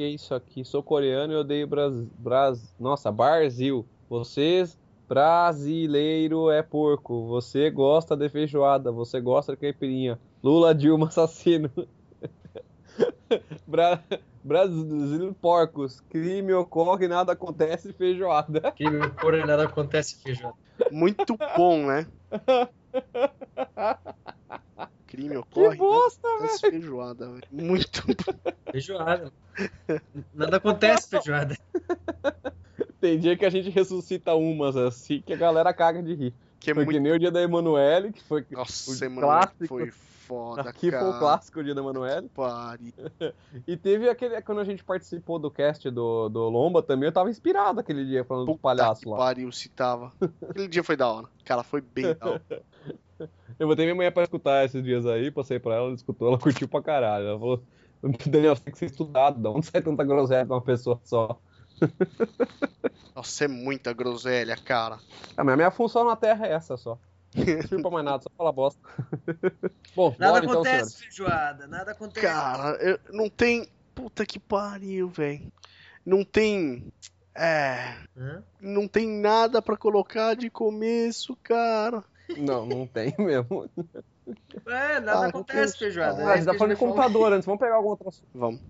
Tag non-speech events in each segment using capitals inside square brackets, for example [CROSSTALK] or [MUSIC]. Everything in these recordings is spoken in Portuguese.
que é isso aqui? Sou coreano e odeio Brasil. Bras... Nossa, Brasil. Vocês, brasileiro é porco. Você gosta de feijoada. Você gosta de caipirinha. Lula Dilma assassino. [LAUGHS] Bra... Brasil porcos. Crime ocorre, nada acontece, feijoada. Crime ocorre, nada acontece, feijoada. Muito bom, né? [LAUGHS] Crime ocorre. Que bosta, nada acontece, feijoada, velho. Muito bom. Feijoada. Nada acontece, feijoada. [LAUGHS] Tem dia que a gente ressuscita umas assim que a galera caga de rir. Que é foi muito... que nem o dia da Emanuele, que foi Nossa, o Emanuele clássico. foi foda, Aqui cara. foi o clássico o dia da Emanuele. Pare. [LAUGHS] E teve aquele. Quando a gente participou do cast do, do Lomba também, eu tava inspirado aquele dia falando dos Puta palhaços que lá. pariu, se tava. Aquele dia foi da hora. Cara, foi bem da hora. [LAUGHS] Eu botei minha mãe pra escutar esses dias aí, passei pra ela, ela escutou, ela curtiu pra caralho. Ela falou, Daniel, você tem que ser estudado, da onde sai tanta groselha de uma pessoa só? Nossa, é muita groselha, cara. Ah, mas a minha função na Terra é essa só. Não sirvo pra mais nada, só falar bosta. [LAUGHS] Bom, Nada bora então, acontece, senhores. feijoada. Nada acontece. Cara, eu- não tem. Puta que pariu, velho. Não tem. É. Hã? Não tem nada pra colocar de começo, cara. Não, não tem mesmo. [LAUGHS] É, nada Ah, acontece, feijoada. Ah, É falando a de computador antes, vamos pegar algum outro assunto. Vamos.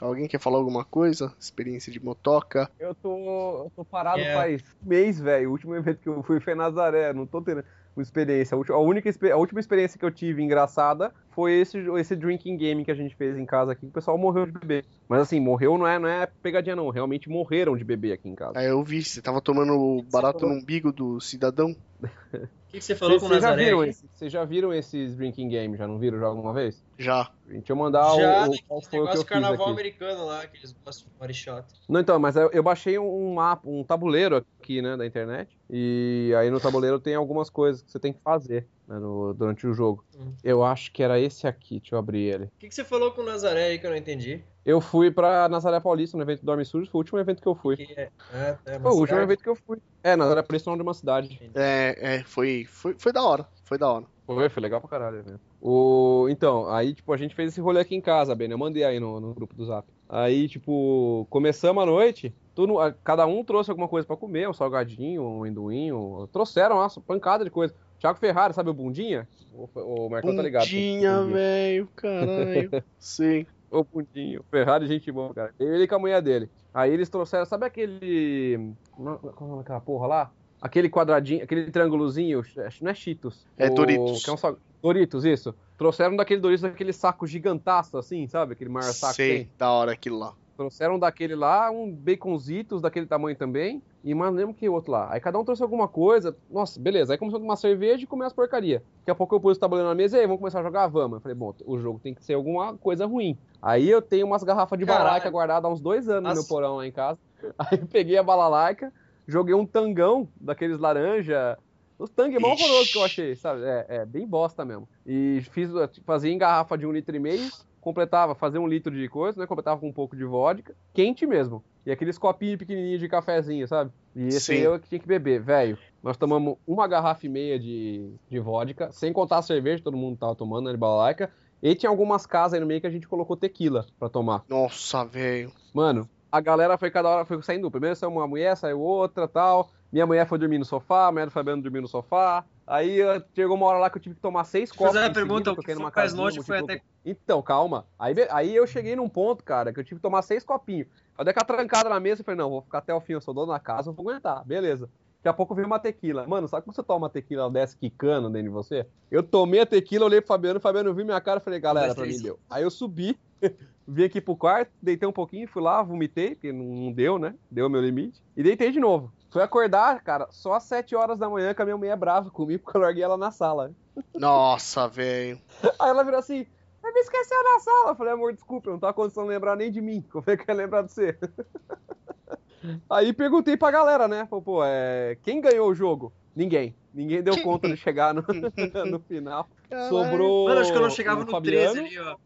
Alguém quer falar alguma coisa? Experiência de motoca? Eu tô, eu tô parado É. faz mês, velho. O último evento que eu fui foi em Nazaré. Não tô tendo uma experiência. A ulti- a única a última experiência que eu tive engraçada foi esse, esse drinking game que a gente fez em casa aqui. que O pessoal morreu de beber. Mas assim, morreu não é, não é pegadinha, não. Realmente morreram de beber aqui em casa. Aí eu vi, você tava tomando barato no umbigo do cidadão? [LAUGHS] O que, que você falou Vocês com o já, Nazaré? viram aqui? esse- vocês já viram esses drinking games? Já não viram já alguma vez? Já. Deixa eu mandar Já, o, o naquele qual foi o que eu fiz carnaval aqui. americano lá, que eles gostam de body shot. Não, então, mas eu, eu baixei um mapa, um tabuleiro aqui, né, da internet. E aí no tabuleiro tem algumas coisas que você tem que fazer né, no- durante o jogo. Hum. Eu acho que era esse aqui, deixa eu abrir ele. O que, que você falou com o Nazaré aí que eu não entendi? Eu fui pra Nazaré Paulista no evento do Dorme Sujo, foi o último evento que eu fui. É, é uma Foi o último cidade? evento que eu fui. É, Nazaré Paulista é uma cidade. É, é, foi, foi, foi da hora. Foi da hora. Foi, foi legal pra caralho evento. O... Então, aí, tipo, a gente fez esse rolê aqui em casa, bem, né? Eu mandei aí no, no grupo do Zap. Aí, tipo, começamos a noite, tudo, cada um trouxe alguma coisa pra comer, um salgadinho, um amendoim, trouxeram, nossa, pancada de coisa. Thiago Ferrari, sabe o Bundinha? O, o Marcão tá ligado. Bundinha, velho, caralho. [LAUGHS] Sim. O Bundinho. Ferrari, gente boa, cara. Ele com a mulher dele. Aí eles trouxeram, sabe aquele. Como é é daquela porra lá? Aquele quadradinho, aquele triângulozinho, não é Cheetos. É O- Doritos. É um sal- Doritos, isso. Trouxeram daquele Doritos, daquele saco gigantaço assim, sabe? Aquele maior saco Sei, tem. da hora aquilo lá. Trouxeram daquele lá, um baconzitos daquele tamanho também. E mais lembro que outro lá. Aí cada um trouxe alguma coisa. Nossa, beleza. Aí começou a tomar cerveja e comer as porcaria. Daqui a pouco eu pus o tabuleiro na mesa e aí, vamos começar a jogar? Vamos. Eu falei, bom, o jogo tem que ser alguma coisa ruim. Aí eu tenho umas garrafas de Caralho. balaica guardadas há uns dois anos no meu Nossa. porão lá em casa. [LAUGHS] Aí peguei a balalaica, joguei um tangão daqueles laranja. Os tangue mó horroroso que eu achei, sabe? É, é bem bosta mesmo. E fiz, fazia em garrafa de um litro e meio, completava, fazia um litro de coisa, né? Completava com um pouco de vodka, quente mesmo. E aqueles copinhos pequenininhos de cafezinho, sabe? E esse Sim. eu que tinha que beber, velho. Nós tomamos uma garrafa e meia de, de vodka, sem contar a cerveja, todo mundo tava tomando, né, de balaica. E tinha algumas casas aí no meio que a gente colocou tequila pra tomar. Nossa, velho. Mano, a galera foi cada hora, foi saindo. Primeiro saiu uma mulher, saiu outra tal. Minha mulher foi dormir no sofá, a mulher do Fabiano dormiu no sofá. Aí eh, chegou uma hora lá que eu tive que tomar seis copos. fazer uma em pergunta, seguida, o que foi mais casinha, longe foi até... Então, calma. Aí, aí eu cheguei num ponto, cara, que eu tive que tomar seis copinhos. Eu dei aquela trancada na mesa e falei, não, vou ficar até o fim, eu sou dono da casa, eu vou aguentar, beleza. Daqui a pouco veio uma tequila. Mano, sabe quando você toma uma tequila ela desce quicando dentro de você? Eu tomei a tequila, olhei pro Fabiano, o Fabiano viu minha cara e falei, galera, pra mim deu. Aí eu subi, [LAUGHS] vim aqui pro quarto, deitei um pouquinho, fui lá, vomitei, porque não não deu, né? Deu o meu limite. E deitei de novo. Fui acordar, cara, só às 7 horas da manhã que a minha mulher é brava comigo, [LAUGHS] porque eu larguei ela na sala. Nossa, velho. Aí ela virou assim, você me esqueceu na sala. Eu falei, amor, desculpa, eu não tava conseguindo lembrar nem de mim. Como é que eu ia lembrar de você? [LAUGHS] Aí perguntei pra galera, né? Falei, pô, é... quem ganhou o jogo? Ninguém. Ninguém deu conta de chegar no, [LAUGHS] no final. Sobrou. Mano, acho que eu não chegava no Fabiano, 13 ali, ó.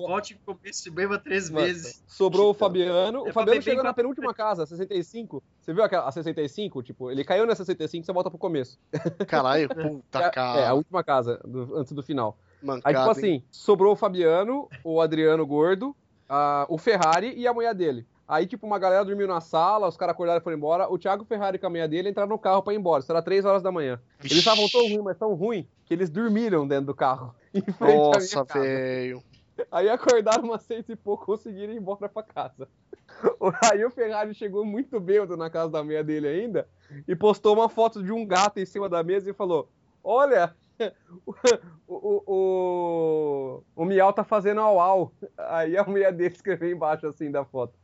Volte e começo e beba três Mano, vezes. Sobrou o Fabiano. É O Fabiano chegou na penúltima casa, 65. Você viu aquela, a 65? Tipo, ele caiu na 65 você volta pro começo. [LAUGHS] Caralho, puta é, [LAUGHS] é, a cara. última casa, do- antes do final. Aí, Mancada, tipo hein? assim, sobrou o Fabiano, o Adriano gordo, a- o Ferrari e a mulher dele. Aí, tipo, uma galera dormiu na sala, os caras acordaram e foram embora. O Thiago Ferrari com a mulher dele entraram no carro pra ir embora. Isso era 3 horas da manhã. Eles estavam tão ruins, mas tão ruins, que eles dormiram dentro do carro. [LAUGHS] Em frente à minha Nossa, casa. velho. Aí acordaram umas seis e pouco, conseguiram ir embora pra casa. [LAUGHS] Aí o Ferrari chegou muito bêbado na casa da mulher dele ainda e postou uma foto de um gato em cima da mesa e falou: Olha, [LAUGHS] o, o, o, o Miau tá fazendo au-au. Aí a mulher dele escreveu embaixo assim da foto: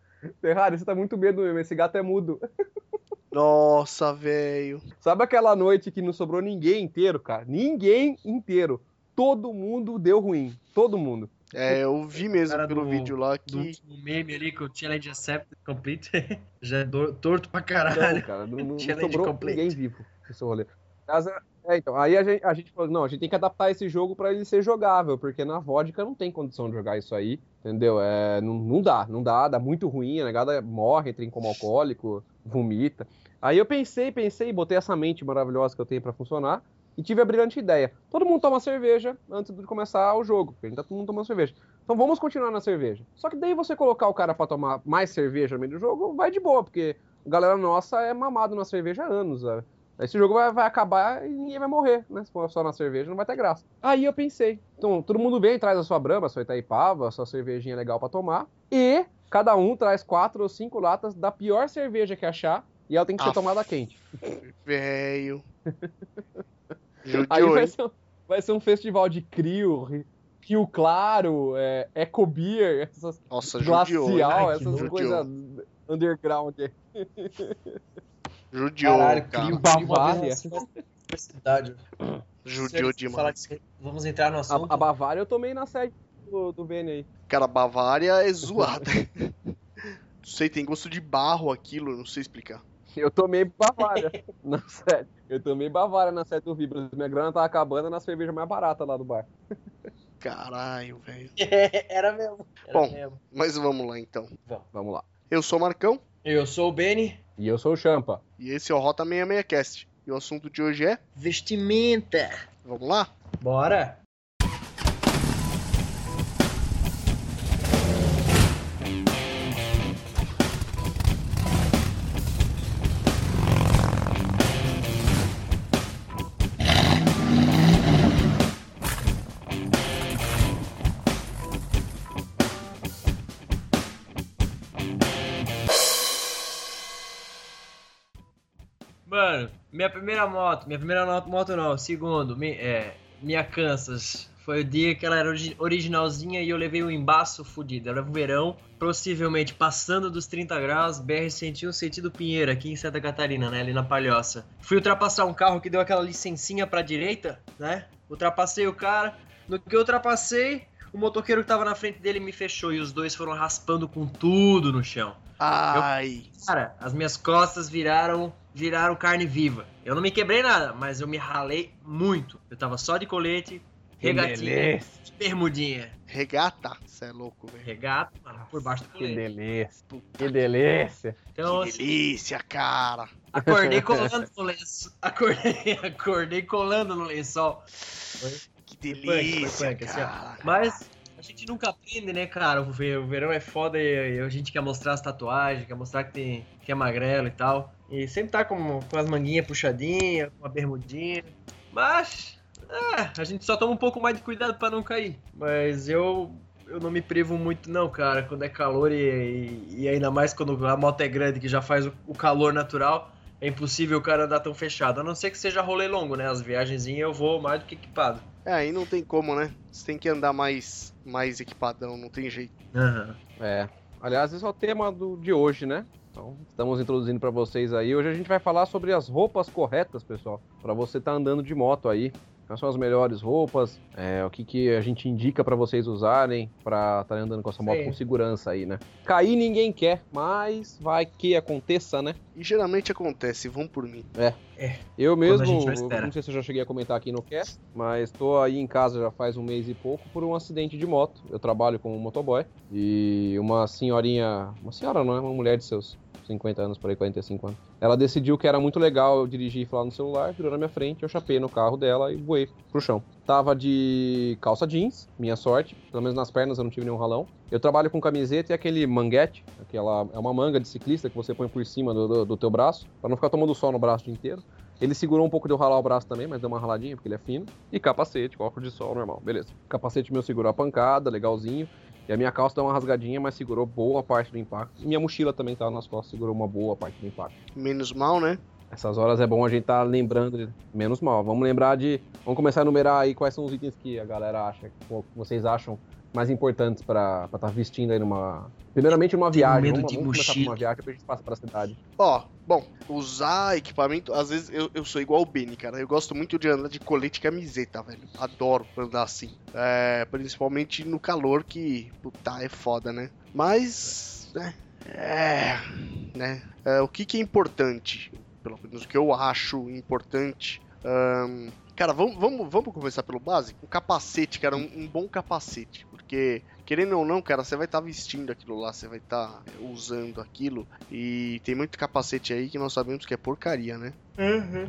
Ferrari, você tá muito bêbado mesmo, esse gato é mudo. [LAUGHS] Nossa, velho. Sabe aquela noite que não sobrou ninguém inteiro, cara? Ninguém inteiro. Todo mundo deu ruim. Todo mundo. É, eu vi mesmo Cara pelo do- vídeo lá Do que. último meme ali que o Challenge Accepted Complete [LAUGHS] já é do- torto pra Não, caralho. cara, não, não- [LAUGHS] não Challenge sobrou complete. ninguém vivo nesse rolê. Mas, é, então, aí a gente, a gente falou, não, a gente tem que adaptar esse jogo pra ele ser jogável, porque na vodka não tem condição de jogar isso aí, entendeu? É, não, não dá, não dá, dá muito ruim, a negada morre, entra em coma alcoólico, vomita. Aí eu pensei, pensei, botei essa mente maravilhosa que eu tenho pra funcionar, e tive a brilhante ideia. Todo mundo toma cerveja antes de começar o jogo, porque a gente tá todo mundo tomando cerveja. Então vamos continuar na cerveja. Só que daí você colocar o cara pra tomar mais cerveja no meio do jogo, vai de boa, porque a galera nossa é mamado na cerveja há anos. sabe? Esse jogo vai, vai acabar e ninguém vai morrer, né? Se for só na cerveja, não vai ter graça. Aí eu pensei, então todo mundo vem, traz a sua brama, a sua Itaipava, a sua cervejinha legal pra tomar, e cada um traz quatro ou cinco latas da pior cerveja que achar, e ela tem que ser tomada quente. Velho. [LAUGHS] Aí Judiou, vai ser, um, vai ser um festival de Crio, Ri- Rio Claro, é, Eco Beer, [LAUGHS] essas Nossa, judiou. glacial, Ai, que essas judiou. coisas underground aí. Judiou, Caralho, cara. crio Bavária. Universidade. Judiou demais. Vamos entrar no assunto. A, a Bavária eu tomei na sede do, do Vene aí. Cara, Bavária é zoada. [LAUGHS] não sei, tem gosto de barro aquilo, não sei explicar. Eu tomei Bavária [LAUGHS] na sede. Eu tomei Bavária na sede do Vibras. Minha grana tava acabando na cerveja mais barata lá do bar. Caralho, velho. [LAUGHS] Era mesmo. Era Bom. mesmo. Mas vamos lá então. Vamos lá. Eu sou o Marcão Eu sou o Benny. E eu sou o Champa. e esse é o Rota 66 Cast. E o assunto de hoje é. Vestimenta. Vamos lá? Bora. Minha primeira moto, minha primeira moto não, segundo, mi- é, minha Kansas. Foi o dia que ela era origi- originalzinha e eu levei um embaço fudido. Era um verão, possivelmente passando dos 30 graus, BR-101 sentido Pinheiro, aqui em Santa Catarina, né, ali na Palhoça. Fui ultrapassar um carro que deu aquela licencinha pra direita, né? Ultrapassei o cara. No que eu ultrapassei, o motoqueiro que tava na frente dele me fechou e os dois foram raspando com tudo no chão. Ai. Cara, as minhas costas viraram viraram carne viva. Eu não me quebrei nada, mas eu me ralei muito. Eu tava só de colete, regatinha, de bermudinha. Regata? Você é louco, velho. Regata, mano, por baixo do Que colete. delícia. Que delícia. Então, Que assim, delícia, cara. acordei [LAUGHS] colando no lençol. Acordei, [LAUGHS] acordei colando no lençol. Que Foi delícia, foi assim, ó. cara. Mas a gente nunca aprende, né, cara? O ve- o verão é foda e a gente quer mostrar as tatuagens, quer mostrar que, tem, que é magrelo e tal. E sempre tá com, com as manguinhas puxadinhas, com uma bermudinha. Mas, é, a gente só toma um pouco mais de cuidado pra não cair. Mas eu, eu não me privo muito, não, cara. Quando é calor e, e- e ainda mais quando a moto é grande, que já faz o, o calor natural. É impossível o cara andar tão fechado. A não ser que seja rolê longo, né? As viagenzinhas eu vou mais do que equipado. É, aí não tem como, né? Você tem que andar mais, mais equipadão, não tem jeito. Aham. É. Aliás, esse é o tema do, de hoje, né? Então, estamos introduzindo pra vocês aí. Hoje a gente vai falar sobre as roupas corretas, pessoal. Pra você estar andando de moto aí. Quais são as melhores roupas? É, o que, que a gente indica pra vocês usarem pra estar andando com essa moto Sim. com segurança aí, né? Cair ninguém quer, mas vai que aconteça, né? E geralmente acontece, vão por mim. Eu a mesmo, gente não eu não sei se eu já cheguei a comentar aqui no cast, mas tô aí em casa já faz um mês e pouco por um acidente de moto. Eu trabalho como motoboy e uma senhorinha, uma senhora não é, uma mulher de seus 50 anos, por aí, 45 anos. Ela decidiu que era muito legal eu dirigir e falar no celular, virou na minha frente, eu chapei no carro dela e voei pro chão. Tava de calça jeans, minha sorte, pelo menos nas pernas eu não tive nenhum ralão. Eu trabalho com camiseta e aquele manguete, aquela é uma manga de ciclista que você põe por cima do, do, do teu braço, para não ficar tomando sol no braço o dia inteiro. Ele segurou um pouco de eu ralar o braço também, mas deu uma raladinha, porque ele é fino. E capacete, óculos de sol normal, beleza. Capacete meu segurou a pancada, legalzinho. E a minha calça deu uma rasgadinha, mas segurou boa parte do impacto. E minha mochila também tava nas costas, segurou uma boa parte do impacto. Menos mal, né? Essas horas é bom a gente tá lembrando, de... menos mal. Vamos lembrar de. Vamos começar a numerar aí quais são os itens que a galera acha, que vocês acham mais importantes para estar tá vestindo aí numa. Primeiramente numa viagem. medo vamos, de vamos começar mochila. com uma viagem depois a gente passa pra cidade. Ó, bom, usar equipamento, às vezes eu, eu sou igual o Benny, cara. Eu gosto muito de andar de colete e camiseta, velho. Adoro andar assim. É, principalmente no calor, que, puta, é foda, né? Mas, né? É. Né? É, o que, que é importante? Pelo menos o que eu acho importante. ahn, cara, vamos, vamos, vamos começar pelo básico? Um capacete, cara, um, um bom capacete. Porque, querendo ou não, cara, você vai estar vestindo aquilo lá, você vai estar usando aquilo. E tem muito capacete aí que nós sabemos que é porcaria, né? Uhum.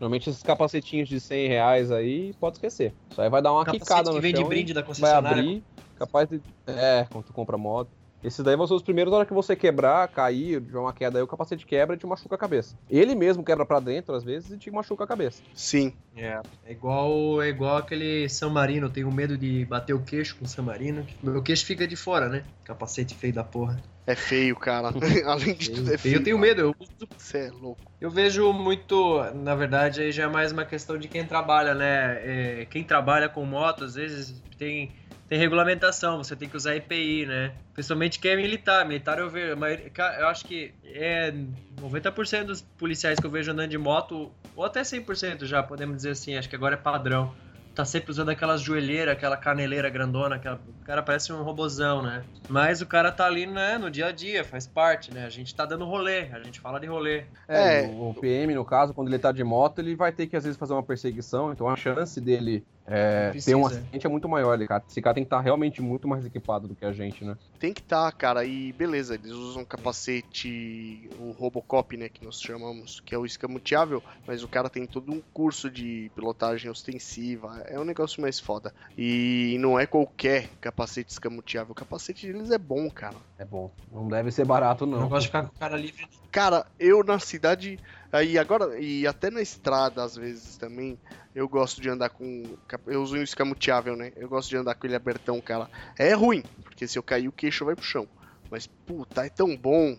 Normalmente esses capacetinhos de 100 reais aí, pode esquecer. Isso aí vai dar uma Capacete quicada que no vem de chão e brinde da vai concessionária. abrir, capaz de... É, quando tu compra moto. Esses daí vão ser os primeiros, na hora que você quebrar, cair, tiver uma queda aí, o capacete quebra e te machuca a cabeça. Ele mesmo quebra pra dentro, às vezes, e te machuca a cabeça. Sim. É, é igual, é igual aquele San Marino, eu tenho medo de bater o queixo com o San Marino. Meu queixo fica de fora, né? Capacete feio da porra. É feio, cara. [LAUGHS] [LAUGHS] Além de tudo, é Eu, feio. eu tenho medo, eu uso Você é louco. Eu vejo muito, na verdade, aí já é mais uma questão de quem trabalha, né? É, quem trabalha com moto, às vezes tem, tem regulamentação, você tem que usar EPI, né? Principalmente quem é militar. Militar eu vejo, maioria- eu acho que é 90% dos policiais que eu vejo andando de moto, ou até 100% já, podemos dizer assim, acho que agora é padrão. Tá sempre usando aquelas joelheiras, aquela caneleira grandona, aquela... o cara parece um robozão, né? Mas o cara tá ali, né, no dia a dia, faz parte, né? A gente tá dando rolê, a gente fala de rolê. É, É. o, o PM, no caso, quando ele tá de moto, ele vai ter que, às vezes, fazer uma perseguição, então a chance dele é, ter um acidente é muito maior. Ele, cara. Esse cara tem que estar realmente muito mais equipado do que a gente, né? Tem que estar, cara. E beleza, eles usam capacete, o Robocop, né, que nós chamamos, que é o escamoteável, mas o cara tem todo um curso de pilotagem ostensiva. É um negócio mais foda. E não é qualquer capacete escamoteável. O capacete deles é bom, cara. É bom. Não deve ser barato, não. não gosto de ficar com o cara livre. Cara, eu na cidade, aí agora e até na estrada às vezes também, eu gosto de andar com, eu uso um escamoteável, né? Eu gosto de andar com ele abertão, cara. É ruim, porque se eu cair o queixo vai pro chão. Mas puta, é tão bom.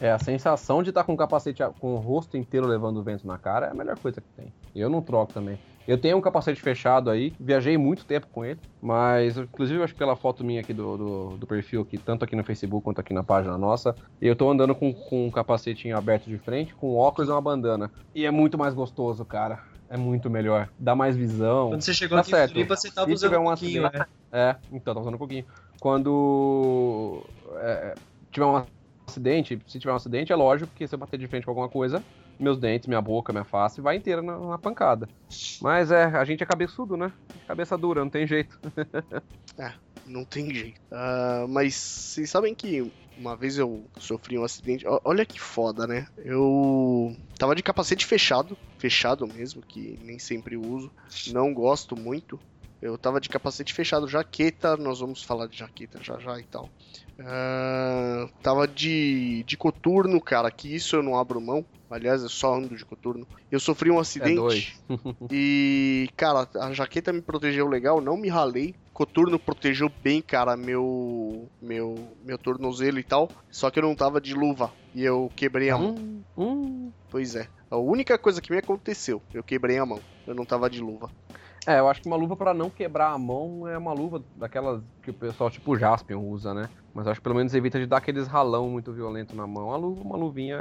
É, a sensação de estar com o capacete, com o rosto inteiro levando o vento na cara é a melhor coisa que tem. E eu não troco também. Eu tenho um capacete fechado aí, viajei muito tempo com ele, mas inclusive eu acho que pela foto minha aqui do, do, do perfil, aqui, tanto aqui no Facebook quanto aqui na página nossa, eu tô andando com, com um capacetinho aberto de frente, com óculos e uma bandana. E é muito mais gostoso, cara. É muito melhor. Dá mais visão. Quando você chegou Tá aqui certo. em Floripa, você tava Se usando tiver um um pouquinho, acidente- né? É, então, tá usando um pouquinho. Quando é, tiver um acidente, se tiver um acidente, é lógico que se eu bater de frente com alguma coisa, meus dentes, minha boca, minha face vai inteira na, na pancada. Mas é, a gente é cabeçudo, né? Cabeça dura, não tem jeito. [LAUGHS] Não tem jeito. Ah, mas vocês sabem que uma vez eu sofri um acidente. Olha que foda, né? Eu tava de capacete fechado, fechado mesmo, que nem sempre uso. Não gosto muito. Eu tava de capacete fechado, jaqueta, nós vamos falar de jaqueta já já e tal. Ah, tava de, de coturno, cara, que isso eu não abro mão. Aliás, eu só ando de coturno. Eu sofri um acidente. dois. [LAUGHS] e, cara, a jaqueta me protegeu legal, não me ralei. Coturno protegeu bem, cara, meu meu meu tornozelo e tal. Só que eu não tava de luva e eu quebrei a mão. Hum, hum. Pois é. A única coisa que me aconteceu, eu quebrei a mão. Eu não tava de luva. É, eu acho que uma luva pra não quebrar a mão é uma luva daquelas que o pessoal tipo Jaspion usa, né? Mas eu acho que pelo menos evita de dar aqueles ralão muito violento na mão. A luva, uma luvinha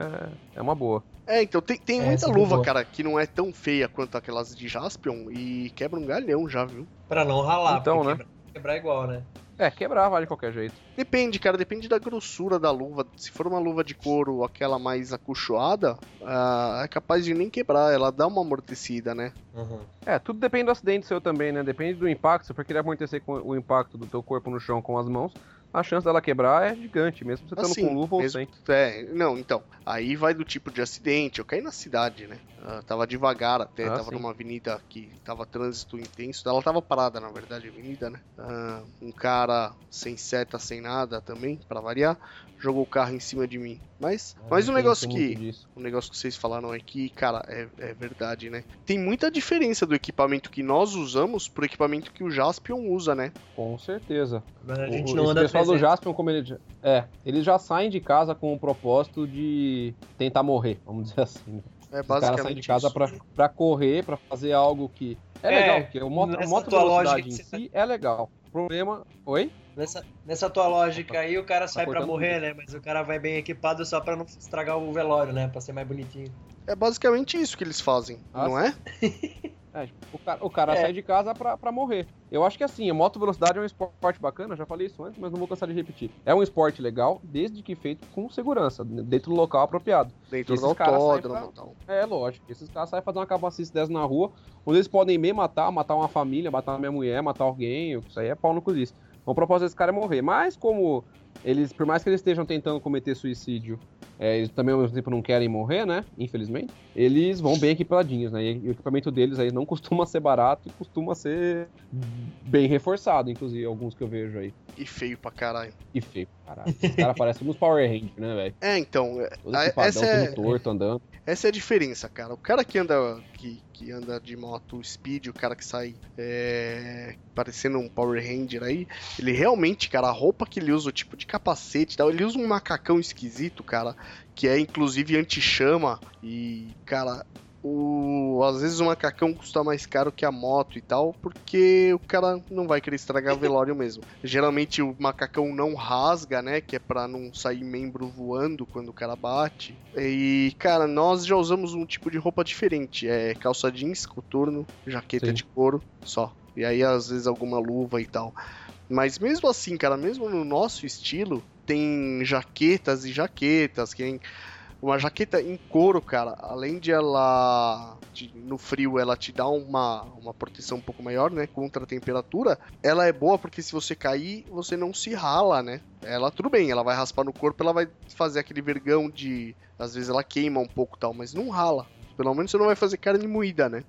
é, é uma boa. É, então tem, tem É, muita é luva, boa. cara, que não é tão feia quanto aquelas de Jaspion e quebra um galhão já, viu? Pra não ralar, Então, porque né? Quebrar, quebrar igual, né? É, quebrar vale de qualquer jeito. Depende, cara, depende da grossura da luva. Se for uma luva de couro, aquela mais acolchoada, ah, é capaz de nem quebrar, ela dá uma amortecida, né? Uhum. É, tudo depende do acidente seu também, né? Depende do impacto. Se for querer amortecer com o impacto do teu corpo no chão com as mãos, a chance dela quebrar é gigante, mesmo você estando Assim, com luva ou mesmo- sem. É, não, então. Aí vai do tipo de acidente. Eu caí na cidade, né? Ah, tava devagar até, Ah, tava sim. numa avenida que tava trânsito intenso. Ela tava parada, na verdade, a avenida, né? Ah, um cara sem seta, sem nada também, pra variar, jogou o carro em cima de mim. Mas, mas um Não negócio que. O negócio que vocês falaram aqui, cara, é, é verdade, né? Tem muita diferença do equipamento que nós usamos pro equipamento que o Jaspion usa, né? Com certeza. Mas a O- gente o- não anda pessoal do 300. Jaspion, como ele. É, eles já saem de casa com o propósito de tentar morrer, vamos dizer assim. né? É Os caras saem basicamente de casa pra, pra correr, pra fazer algo que. É, É, legal, porque o moto, a moto tua lógica velocidade em você tá si é legal. O problema. Oi? Nessa, nessa tua lógica aí, o cara sai pra cortando morrer, né? Mas o cara vai bem equipado só pra não estragar o velório, né? Pra ser mais bonitinho. É basicamente isso que eles fazem, Ah, não é? [LAUGHS] É, o cara, o cara É. sai de casa pra, pra morrer. Eu acho que assim, a moto velocidade é um esporte bacana, já falei isso antes, mas não vou cansar de repetir. É um esporte legal, desde que feito com segurança, dentro do local apropriado. Dentro Esses do caras saem autódromo e tal. É lógico, esses caras saem fazer uma capacice dessa na rua, onde eles podem me matar, matar uma família, matar minha mulher, matar alguém, isso aí é pau no disso. Então, o propósito desse cara é morrer. Mas como eles, por mais que eles estejam tentando cometer suicídio, é, eles também ao mesmo tempo não querem morrer, né? Infelizmente, eles vão bem equipadinhos, né? E o equipamento deles aí não [LAUGHS] costuma ser barato e costuma ser bem reforçado, inclusive, alguns que eu vejo aí. E feio pra caralho. E feio, caralho. Esses caras parecem uns Power Rangers, né, velho? É, então, é- Todo a- essa é, torto, andando. essa é a diferença, cara. O cara que anda que, que anda de moto speed, o cara que sai é, parecendo um Power Ranger aí, ele realmente, cara, a roupa que ele usa, o tipo de capacete tal, ele usa um macacão esquisito, cara, que é inclusive anti-chama e, cara, o, às vezes o macacão custa mais caro que a moto e tal, porque o cara não vai querer estragar o [LAUGHS] velório mesmo. Geralmente o macacão não rasga, né? Que é pra não sair membro voando quando o cara bate. E, cara, nós já usamos um tipo de roupa diferente. É calça jeans, coturno, jaqueta Sim. de couro, só. E aí, às vezes, alguma luva e tal. Mas mesmo assim, cara, mesmo no nosso estilo, tem jaquetas e jaquetas, que tem uma jaqueta em couro, cara, além de ela de- no frio ela te dá uma, uma proteção um pouco maior, né, contra a temperatura, ela é boa porque se você cair, você não se rala, né? Ela tudo bem, ela vai raspar no corpo, ela vai fazer aquele vergão de às vezes ela queima um pouco e tal, mas não rala. Pelo menos você não vai fazer carne moída, né?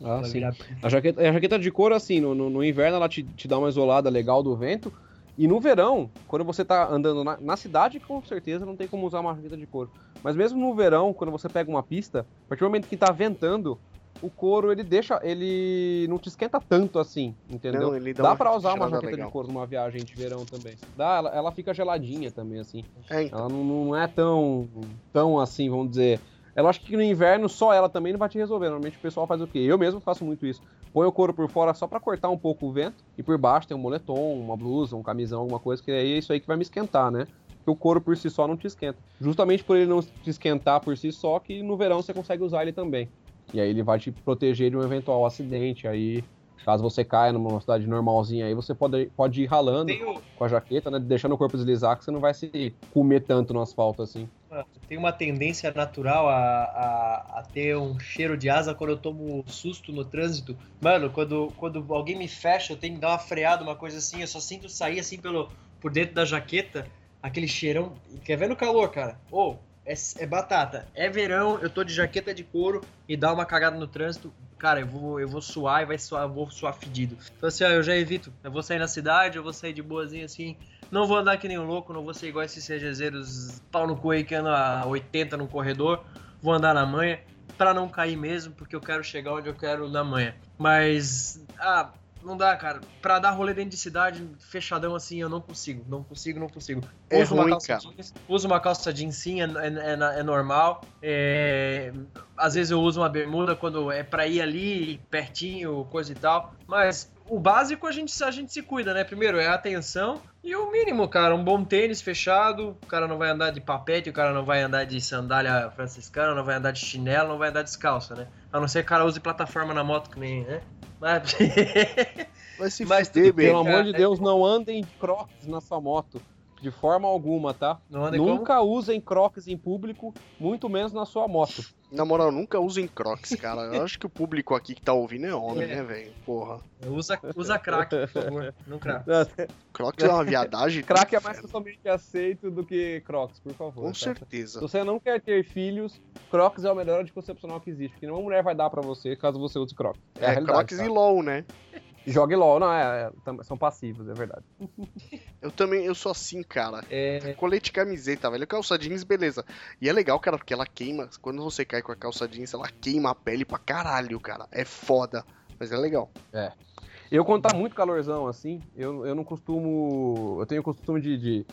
Ah, Vai sim. A jaqueta, a jaqueta de couro, assim, no, no, no inverno ela te, te dá uma isolada legal do vento. E no verão, quando você tá andando na, na cidade, com certeza não tem como usar uma jaqueta de couro. Mas mesmo no verão, quando você pega uma pista, a partir do momento que tá ventando, o couro ele deixa. ele não te esquenta tanto assim, entendeu? Não, ele dá Dá uma pra usar uma jaqueta legal. de couro numa viagem de verão também. Dá, ela, ela fica geladinha também, assim. É, então. Ela não, não é tão, tão assim, vamos dizer. É lógico que no inverno só ela também não vai te resolver. Normalmente o pessoal faz o quê? Eu mesmo faço muito isso. Põe o couro por fora só pra cortar um pouco o vento. E por baixo tem um moletom, uma blusa, um camisão, alguma coisa, que aí é isso aí que vai me esquentar, né? Porque o couro por si só não te esquenta. Justamente por ele não te esquentar por si só, que no verão você consegue usar ele também. E aí ele vai te proteger de um eventual acidente. Aí, caso você caia numa velocidade normalzinha aí, você pode, pode ir ralando com a jaqueta, né? Deixando o corpo deslizar, que você não vai se comer tanto no asfalto assim. Tem uma tendência natural a, a, a ter um cheiro de asa quando eu tomo susto no trânsito. Mano, quando, quando alguém me fecha, eu tenho que dar uma freada, uma coisa assim. Eu só sinto sair assim pelo, por dentro da jaqueta, aquele cheirão. Quer ver no calor, cara? Ô, é, é batata. É verão, eu tô de jaqueta de couro e dá uma cagada no trânsito. Cara, eu vou, eu vou suar e vai suar, vou suar fedido. Então assim, ó, eu já evito. Eu vou sair na cidade, eu vou sair de boazinha assim. Não vou andar que nem um louco, não vou ser igual esses CGZeros pau no cu aí que andam a 80 no corredor. Vou andar na manha pra não cair mesmo, porque eu quero chegar onde eu quero na manha. Mas, ah, não dá, cara. Pra dar rolê dentro de cidade, fechadão assim, eu não consigo. Não consigo, não consigo. É uso uma ruim, calça cara. jeans, uso uma calça jeans sim, é, é- é normal. É, às vezes eu uso uma bermuda quando é pra ir ali, pertinho, coisa e tal. Mas o básico a gente, a gente se cuida, né? Primeiro é a atenção e o mínimo, cara. Um bom tênis fechado, o cara não vai andar de papete, o cara não vai andar de sandália franciscana, não vai andar de chinelo, não vai andar descalço, né? A não ser que o cara use plataforma na moto que nem, né? Mas... Vai se Mas fuder. Pelo cara, amor de é- Deus, não andem de crocs na sua moto. De forma alguma, tá? Nunca usem crocs em público, muito menos na sua moto. Na moral, nunca usem crocs, cara. Eu acho que o público aqui que tá ouvindo é homem, É. né, velho? Porra. como? Usa, usa crack, por favor. Não [LAUGHS] crack. Crocs é uma viadagem. Crack é mais socialmente aceito do que crocs, por favor. Com tá? certeza. Se você não quer ter filhos, Crocs é o melhor anticoncepcional que existe. Porque nenhuma mulher vai dar pra você caso você use Crocs. É, realidade, Crocs tá? e LOL, né? Jogue LOL, não, é, é, são passivos, é verdade. [LAUGHS] Eu também, eu sou assim, cara. É, Colete camiseta, velho. Calça jeans, beleza. E é legal, cara, porque ela queima. Quando você cai com a calça jeans, ela queima a pele pra caralho, cara. É foda. Mas é legal. Eu, quando tá muito calorzão, assim, eu, eu não costumo. Eu tenho o costume de, de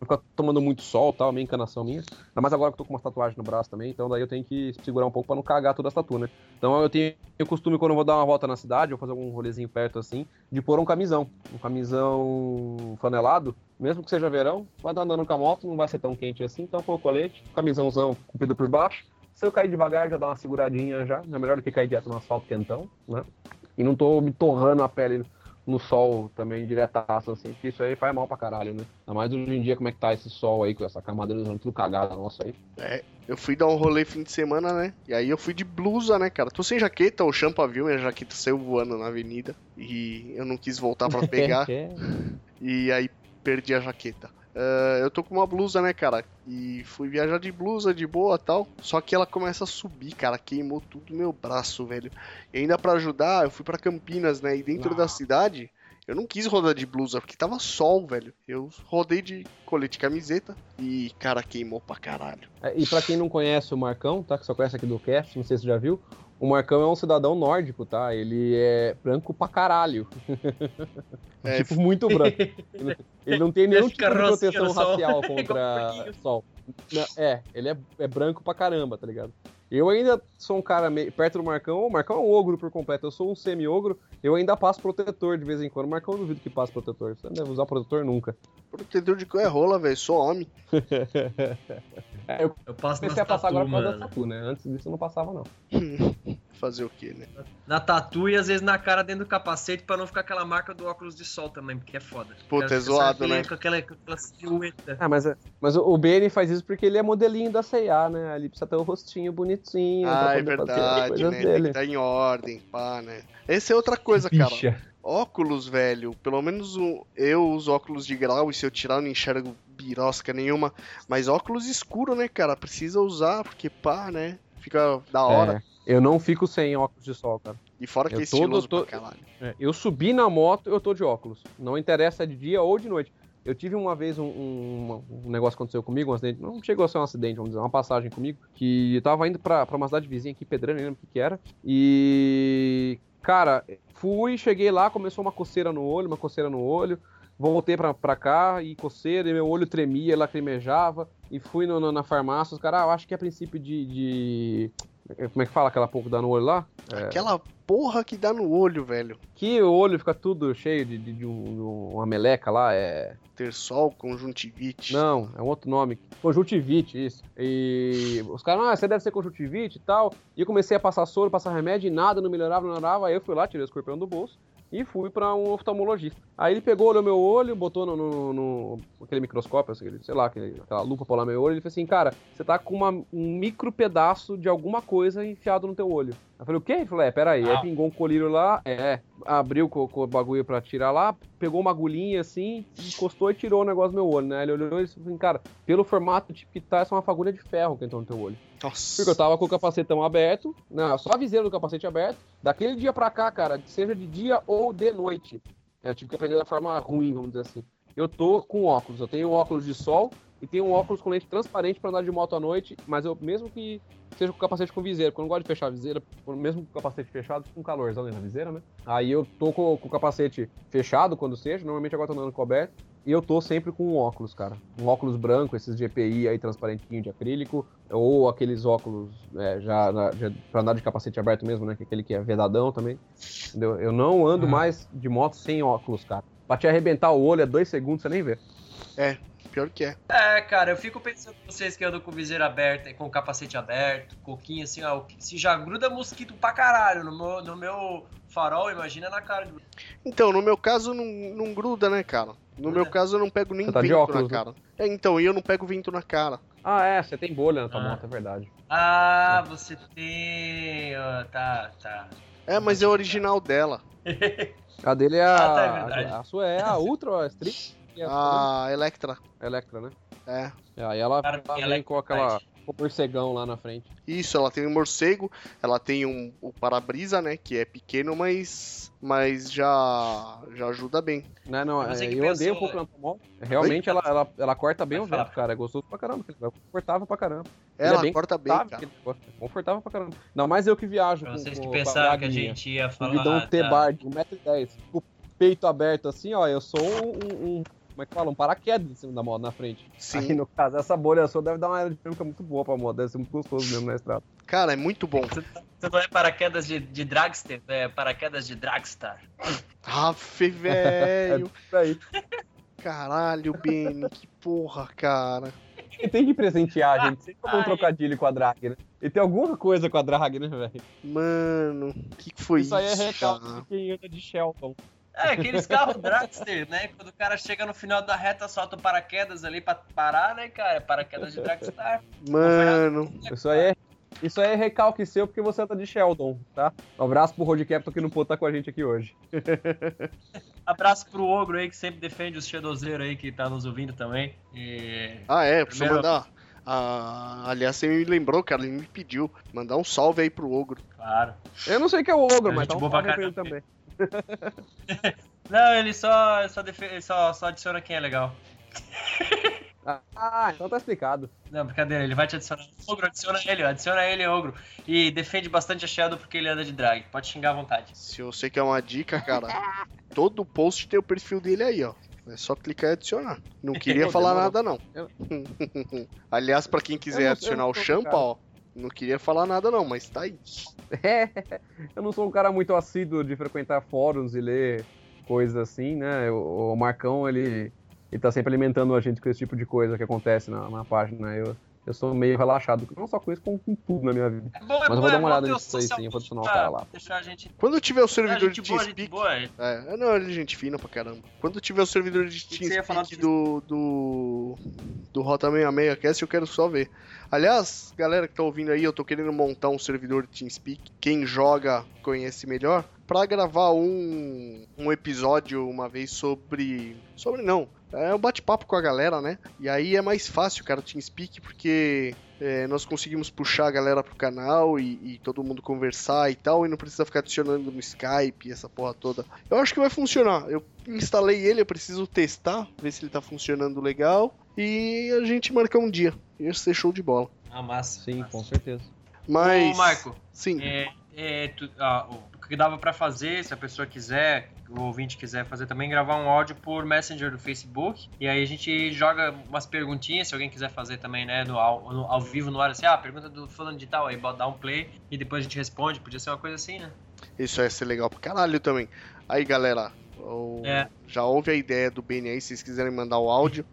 ficar tomando muito sol tal, meio encanação minha. Mais agora que eu tô com uma tatuagem no braço também, então daí eu tenho que segurar um pouco pra não cagar toda a tatu, né? Então eu tenho o costume, quando eu vou dar uma volta na cidade, ou fazer algum rolezinho perto assim, de pôr um camisão. Um camisão fanelado, mesmo que seja verão, vai estar andando com a moto, não vai ser tão quente assim, então o colete, camisãozão comprido por baixo. Se eu cair devagar, já dá uma seguradinha já. É melhor do que cair direto no asfalto quentão, né? E não tô me torrando a pele no sol também, diretaço, assim, porque isso aí faz mal pra caralho, né? Ainda mais hoje em dia, como é que tá esse sol aí, com essa camada de tudo cagada nossa aí. Eu fui dar um rolê fim de semana, né? E aí eu fui de blusa, né, cara? Tô sem jaqueta, o Champa viu, minha jaqueta saiu voando na avenida. E eu não quis voltar pra [LAUGHS] pegar. É, e aí perdi a jaqueta. Ah, eu tô com uma blusa, né, cara? E fui viajar de blusa, de boa tal. Só que ela começa a subir, cara. Queimou tudo meu braço, velho. E ainda pra ajudar, eu fui pra Campinas, né? E dentro da cidade, eu não quis rodar de blusa, porque tava sol, velho. Eu rodei de colete e camiseta. E, cara, queimou pra caralho. É, E pra quem não conhece o Marcão, tá? Que só conhece aqui do cast, não sei se você já viu. O Marcão é um cidadão nórdico, tá? Ele é branco pra caralho. É, [LAUGHS] tipo, muito branco. Ele- não tem nenhum tipo de proteção racial [LAUGHS] contra sol. É, ele é, é branco pra caramba, tá ligado? Eu ainda sou um cara meio, perto do Marcão. O Marcão é um ogro por completo. Eu sou um semi-ogro. Eu ainda passo protetor de vez em quando. O Marcão eu duvido que passe protetor. Você não deve usar protetor nunca. protetor de cu é rola, velho. Sou homem. [LAUGHS] É, eu eu passo comecei a passar tatu, agora por causa da tatu, né? Antes disso eu não passava, não. [LAUGHS] Fazer o quê, né? Na tatu e às vezes na cara dentro do capacete pra não ficar aquela marca do óculos de sol também, porque é foda. Puta, é zoado, né? Com aquela, com aquela silhueta. Ah, mas, mas o BN faz isso porque ele é modelinho da C&A, né? Ali precisa ter o rostinho bonitinho. Ah, é verdade, né? Tem dele. que tá em ordem, pá, né? Essa é outra coisa, cara. Bicha. Óculos, velho. Pelo menos o- eu uso óculos de grau e se eu tirar eu não enxergo birosca nenhuma. Mas óculos escuro, né, cara? Precisa usar, porque pá, né? Fica da hora. É, eu não fico sem óculos de sol, cara. E fora que Eu é tô- estiloso tô- pra caralho. É, eu subi na moto, eu tô de óculos. Não interessa de dia ou de noite. Eu tive uma vez um, um- um negócio que aconteceu comigo, um acidente. Não chegou a ser um acidente, vamos dizer, uma passagem comigo. Que eu tava indo pra, pra uma cidade vizinha aqui, Pedreira, nem lembro o que, que era. E. Cara, fui, cheguei lá, começou uma coceira no olho, uma coceira no olho. Voltei pra, pra cá e coceira, e meu olho tremia, lacrimejava. E fui no- no- na farmácia, os caras, ah, eu acho que é princípio de, de- Como é que fala aquela pouco dá no olho lá? Aquela porra que dá no olho, velho. Que o olho fica tudo cheio de, de- de um- de uma meleca lá, é. Ter sol, conjuntivite. Não, é um outro nome. Conjuntivite, isso. E os caras, ah, você deve ser conjuntivite e tal. E eu comecei a passar soro, passar remédio e nada, não melhorava, não melhorava. Aí eu fui lá, tirei o escorpião do bolso e fui pra um oftalmologista. Aí ele pegou, olhou meu olho, botou no, no- no- aquele microscópio, assim, sei lá, aquele- aquela lupa pra olhar meu olho, ele falou assim, cara, você tá com uma- um micro pedaço de alguma coisa enfiado no teu olho. Eu falei, o quê? Ele falou, é, peraí. Aí Ah. pingou um colírio lá, é, abriu com, com o bagulho pra tirar lá, pegou uma agulhinha assim, encostou e tirou o negócio do meu olho, né? Ele olhou e disse assim, cara, pelo formato tipo que tá, essa é uma fagulha de ferro que entrou no teu olho. Nossa. Porque eu tava com o capacetão aberto, não, só a viseira do capacete aberto. Daquele dia pra cá, cara, seja de dia ou de noite. Eu tive que aprender da forma ruim, vamos dizer assim. Eu tô com óculos, eu tenho óculos de sol e tenho um óculos com lente transparente pra andar de moto à noite, mas eu mesmo que seja com capacete com viseira, porque eu não gosto de fechar a viseira, mesmo com o capacete fechado, um calorzão dentro da viseira, né? Aí eu tô com, com o capacete fechado quando seja, normalmente agora tô andando coberto, e eu tô sempre com um óculos, cara. Um óculos branco, esses GPI aí transparentinho de acrílico, ou aqueles óculos é, já, já pra andar de capacete aberto mesmo, né? Que é aquele que é vedadão também. Entendeu? Eu não ando Ah. mais de moto sem óculos, cara. Pra te arrebentar o olho é dois segundos, você nem vê. Pior que é. É, cara, eu fico pensando em vocês que andam com viseira aberta e com capacete aberto, coquinho assim, ó, se já gruda mosquito pra caralho no meu, no meu farol, imagina na cara de Então, no meu caso, não, não gruda, né, cara? No meu caso, eu não pego nem tá vento óculos, na né? cara. É, então, e eu não pego vento na cara. Ah, é, você tem bolha na tua Ah. moto, é verdade. Ah, você tem. ó, tá, tá. É, mas é o original dela. [LAUGHS] A dele é a. Ah, tá, é verdade. a, sua é a Ultra a Street a A Electra. Electra, né? É. É, Aí ela, Cara, ela vem é com aquela o morcegão lá na frente. Isso, ela tem um morcego, ela tem um, o para-brisa, né? Que é pequeno, mas, mas já, já ajuda bem. Né, não, Você é, eu andei um pouco na. Realmente ela, ela, ela corta bem Vai o falar. vento, cara. É gostoso pra caramba. negócio, Confortável pra caramba. Ele Ela é bem corta bem, Confortável, cara. é Confortável pra caramba. Não, mais eu que viajo. Pra com, vocês com, que pensaram que a gente ia O falar. tá. T-bar de 1,10m, com o peito aberto assim, ó. Eu sou um, um- um- Como é que fala? Um paraquedas em cima da moto na frente. Sim. Aí, no caso, essa bolha sua deve dar uma aerodinâmica muito boa pra moto. Deve ser muito gostoso mesmo na estrada. Cara, é muito bom. Você não é paraquedas de, de dragster, é paraquedas de dragstar. Aff, [LAUGHS] velho. Aí. Caralho, Benny, que porra, cara. E tem que presentear a gente. Sempre um Ai. trocadilho com a drag, né? E tem alguma coisa com a drag, né, velho? Mano, o que, que foi isso? Isso aí é recalque de quem anda de Shelton. É, aqueles carros dragster, né? Quando o cara chega no final da reta, solta o paraquedas ali pra parar, né, cara? Paraquedas de dragstar. Mano, Isso aí é. Isso aí é recalque seu porque você anda de Sheldon, tá? Um abraço pro Road Captain que não pôde estar com a gente aqui hoje. [LAUGHS] Abraço pro Ogro aí, que sempre defende os shadowzeiros aí que tá nos ouvindo também. E... ah é, precisa Primeiro- mandar. Ah, aliás, você me lembrou, cara, ele me pediu. Mandar um salve aí pro Ogro. Claro. Eu não sei o que é o ogro, É mas tá um salve pra ele também. [LAUGHS] Não, ele só, só, defe- só, só adiciona quem é legal. [LAUGHS] Ah, então tá explicado. Não, brincadeira, ele vai te adicionar. Ogro, adiciona ele, adiciona ele, Ogro. E defende bastante a Shadow porque ele anda de drag. Pode xingar à vontade. Se você quer uma dica, cara, [LAUGHS] todo post tem o perfil dele aí, ó. É só clicar e adicionar. Não queria falar demorou. nada, não. Eu- Aliás, pra quem quiser não- adicionar o Champa, ó. Não queria falar nada, não, mas tá aí. [LAUGHS] É, eu não sou um cara muito assíduo de frequentar fóruns e ler coisas assim, né? O, o Marcão, ele, ele tá sempre alimentando a gente com esse tipo de coisa que acontece na, na página. Eu, eu sou meio relaxado, não só com isso, como com tudo na minha vida. É bom, Mas eu vou dar uma olhada nisso aí sim, eu vou adicionar o cara lá. Deixar a gente. Quando tiver o servidor de boa, TeamSpeak. boa. É, não, ele é gente fina pra caramba. Quando tiver o servidor de TeamSpeak do, do, do Rota 66 Cast, eu quero só ver. Aliás, galera que tá ouvindo aí, eu tô querendo montar um servidor de TeamSpeak. Quem joga conhece melhor. Pra gravar um, um episódio uma vez sobre. Sobre não. É um bate-papo com a galera, né? E aí é mais fácil, cara, o TeamSpeak, porque é, nós conseguimos puxar a galera pro canal e, e todo mundo conversar e tal, e não precisa ficar adicionando no Skype, essa porra toda. Eu acho que vai funcionar. Eu instalei ele, eu preciso testar, ver se ele tá funcionando legal. E a gente marca um dia. Ia ser show de bola. Ah, massa. Sim, massa. com certeza. Mas. Ô, Marco, Sim. é, é, tu- ah, o que dava pra fazer, se a pessoa quiser, o ouvinte quiser fazer também, gravar um áudio por Messenger do Facebook. E aí a gente joga umas perguntinhas, se alguém quiser fazer também, né, no, ao, no- ao vivo, no ar, assim, ah, pergunta do fulano de tal, aí dá um play e depois a gente responde. Podia ser uma coisa assim, né? Isso ia ser legal pra caralho também. Aí, galera. o- É. Já ouve a ideia do Benny aí, se vocês quiserem mandar o áudio,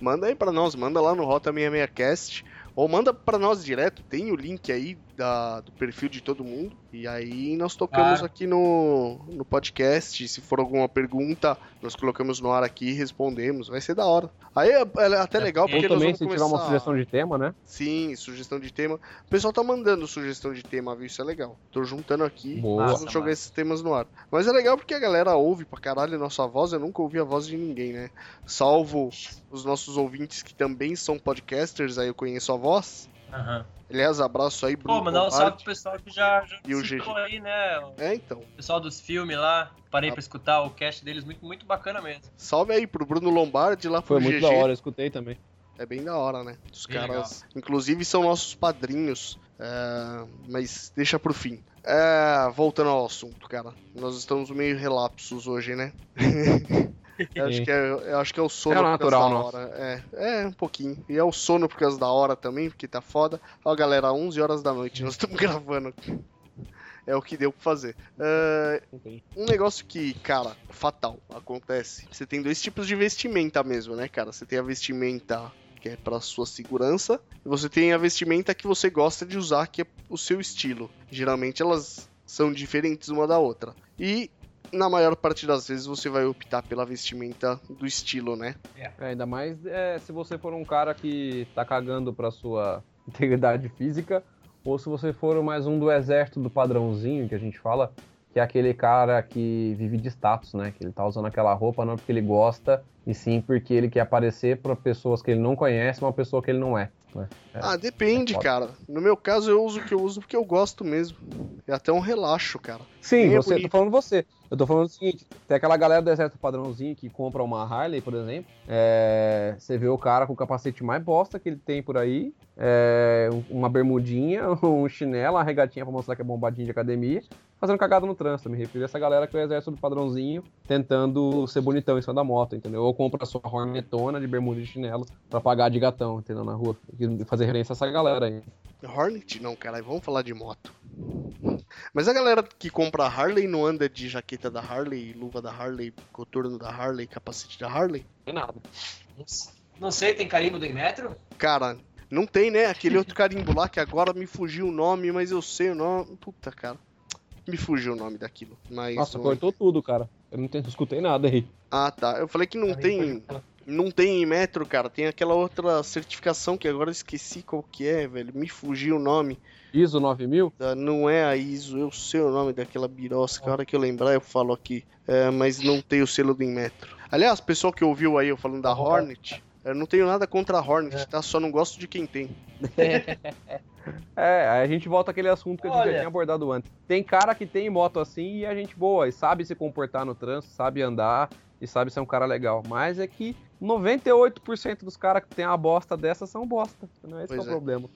manda aí pra nós, manda lá no Rota 66cast, ou manda pra nós direto, tem o link aí da, do perfil de todo mundo, e aí nós tocamos Claro. aqui no, no podcast, se for alguma pergunta, nós colocamos no ar aqui e respondemos, vai ser da hora. Aí é, é até É, legal e porque nós também, vamos se começar... tiver uma sugestão de tema, né? Sim, sugestão de tema. O pessoal tá mandando sugestão de tema, viu? Isso é legal. Tô juntando aqui. Boa. Vamos jogar esses temas no ar. Mas é legal porque a galera ouve pra caralho a nossa voz. Eu nunca ouvi a voz de ninguém, né? Salvo os nossos ouvintes que também são podcasters, aí eu conheço a voz. Aham. Aliás, abraço aí, Bruno. Pô, mandar um salve pro pessoal que já, já E o citou aí, né? O É, então. pessoal dos filmes lá. Parei Ah. pra escutar o cast deles, muito, muito bacana mesmo. Salve aí pro Bruno Lombardi lá pro Foi muito GG. da hora, eu escutei também. É bem da hora, né? Os Bem caras, inclusive, são nossos padrinhos. é, mas deixa pro fim. É, voltando ao assunto, cara. Nós estamos meio relapsos hoje, né? [LAUGHS] eu, acho que é, eu acho que é o sono É por causa natural da hora. É, é, um pouquinho. E é o sono por causa da hora também, porque tá foda. Ó, galera, 11 horas da noite, nós estamos [LAUGHS] gravando. É o que deu pra fazer. É, um negócio que, cara, fatal acontece. Você tem dois tipos de vestimenta mesmo, né, cara? Você tem a vestimenta que é pra sua segurança, e você tem a vestimenta que você gosta de usar, que é o seu estilo. Geralmente elas são diferentes uma da outra. E na maior parte das vezes você vai optar pela vestimenta do estilo, né? É, ainda mais é, se você for um cara que tá cagando pra sua [LAUGHS] integridade física, ou se você for mais um do exército do padrãozinho que a gente fala, que é aquele cara que vive de status, né? Que ele tá usando aquela roupa não porque ele gosta, e sim porque ele quer aparecer para pessoas que ele não conhece, uma pessoa que ele não é. né? É. Ah, depende, foda. cara. No meu caso, eu uso o que eu uso porque eu gosto mesmo. É até um relaxo, cara. Sim, é você, tô falando você. Eu tô falando o seguinte: tem aquela galera do exército padrãozinho que compra uma Harley, por exemplo. é, você vê o cara com o capacete mais bosta que ele tem por aí, é, uma bermudinha, [LAUGHS] um chinelo, uma regatinha pra mostrar que é bombadinho de academia, fazendo cagada no trânsito. Me refiro a essa galera que é o exército do padrãozinho, tentando ser bonitão em cima da moto, entendeu? Ou compra a sua hornetona de bermuda e de chinelo pra pagar de gatão, entendeu? Na rua. Fazer referência a essa galera aí. Hornet? Não, cara. Vamos falar de moto. Mas a galera que compra Harley não anda de jaqueta da Harley, luva da Harley, coturno da Harley, capacete da Harley? Não nada. Não sei, tem carimbo do Inmetro? Cara, não tem, né? Aquele outro carimbo lá que agora me fugiu o nome, mas eu sei o nome. Puta, cara. Me fugiu o nome daquilo. Mas Nossa, não- cortou tudo, cara. Eu não, tenho, não escutei nada aí. Ah, tá. Eu falei que não tem. Não tem em metro, cara. Tem aquela outra certificação que agora eu esqueci qual que é, velho. Me fugiu o nome. ISO 9000? Ah, Não é a ISO, eu sei o nome daquela birosca. A hora que eu lembrar, eu falo aqui. É, mas não tem o selo do Inmetro. Aliás, pessoal que ouviu aí eu falando da Hornet, eu não tenho nada contra a Hornet, tá? Só não gosto de quem tem. [LAUGHS] É, aí a gente volta àquele assunto que a gente Olha. já tinha abordado antes. Tem cara que tem moto assim e a gente boa, e sabe se comportar no trânsito, sabe andar e sabe ser um cara legal. Mas é que 98% dos caras que tem a bosta dessa são bosta. Não é esse que é o é. problema.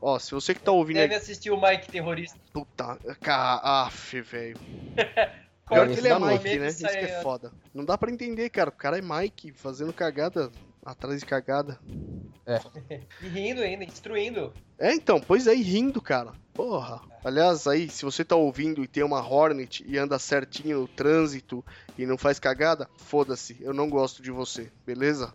Ó, se você que tá ouvindo aí. Deve assistir o Mike Terrorista. Puta, af, velho. [LAUGHS] Pior que ele é Mike, né? Isso que aí, é foda. Não dá pra entender, cara. O cara é Mike fazendo cagada atrás de cagada. [LAUGHS] E rindo ainda, instruindo. É, então, pois aí, rindo, cara. Porra. Aliás, aí, se você tá ouvindo e tem uma Hornet e anda certinho no trânsito e não faz cagada, foda-se, eu não gosto de você, beleza?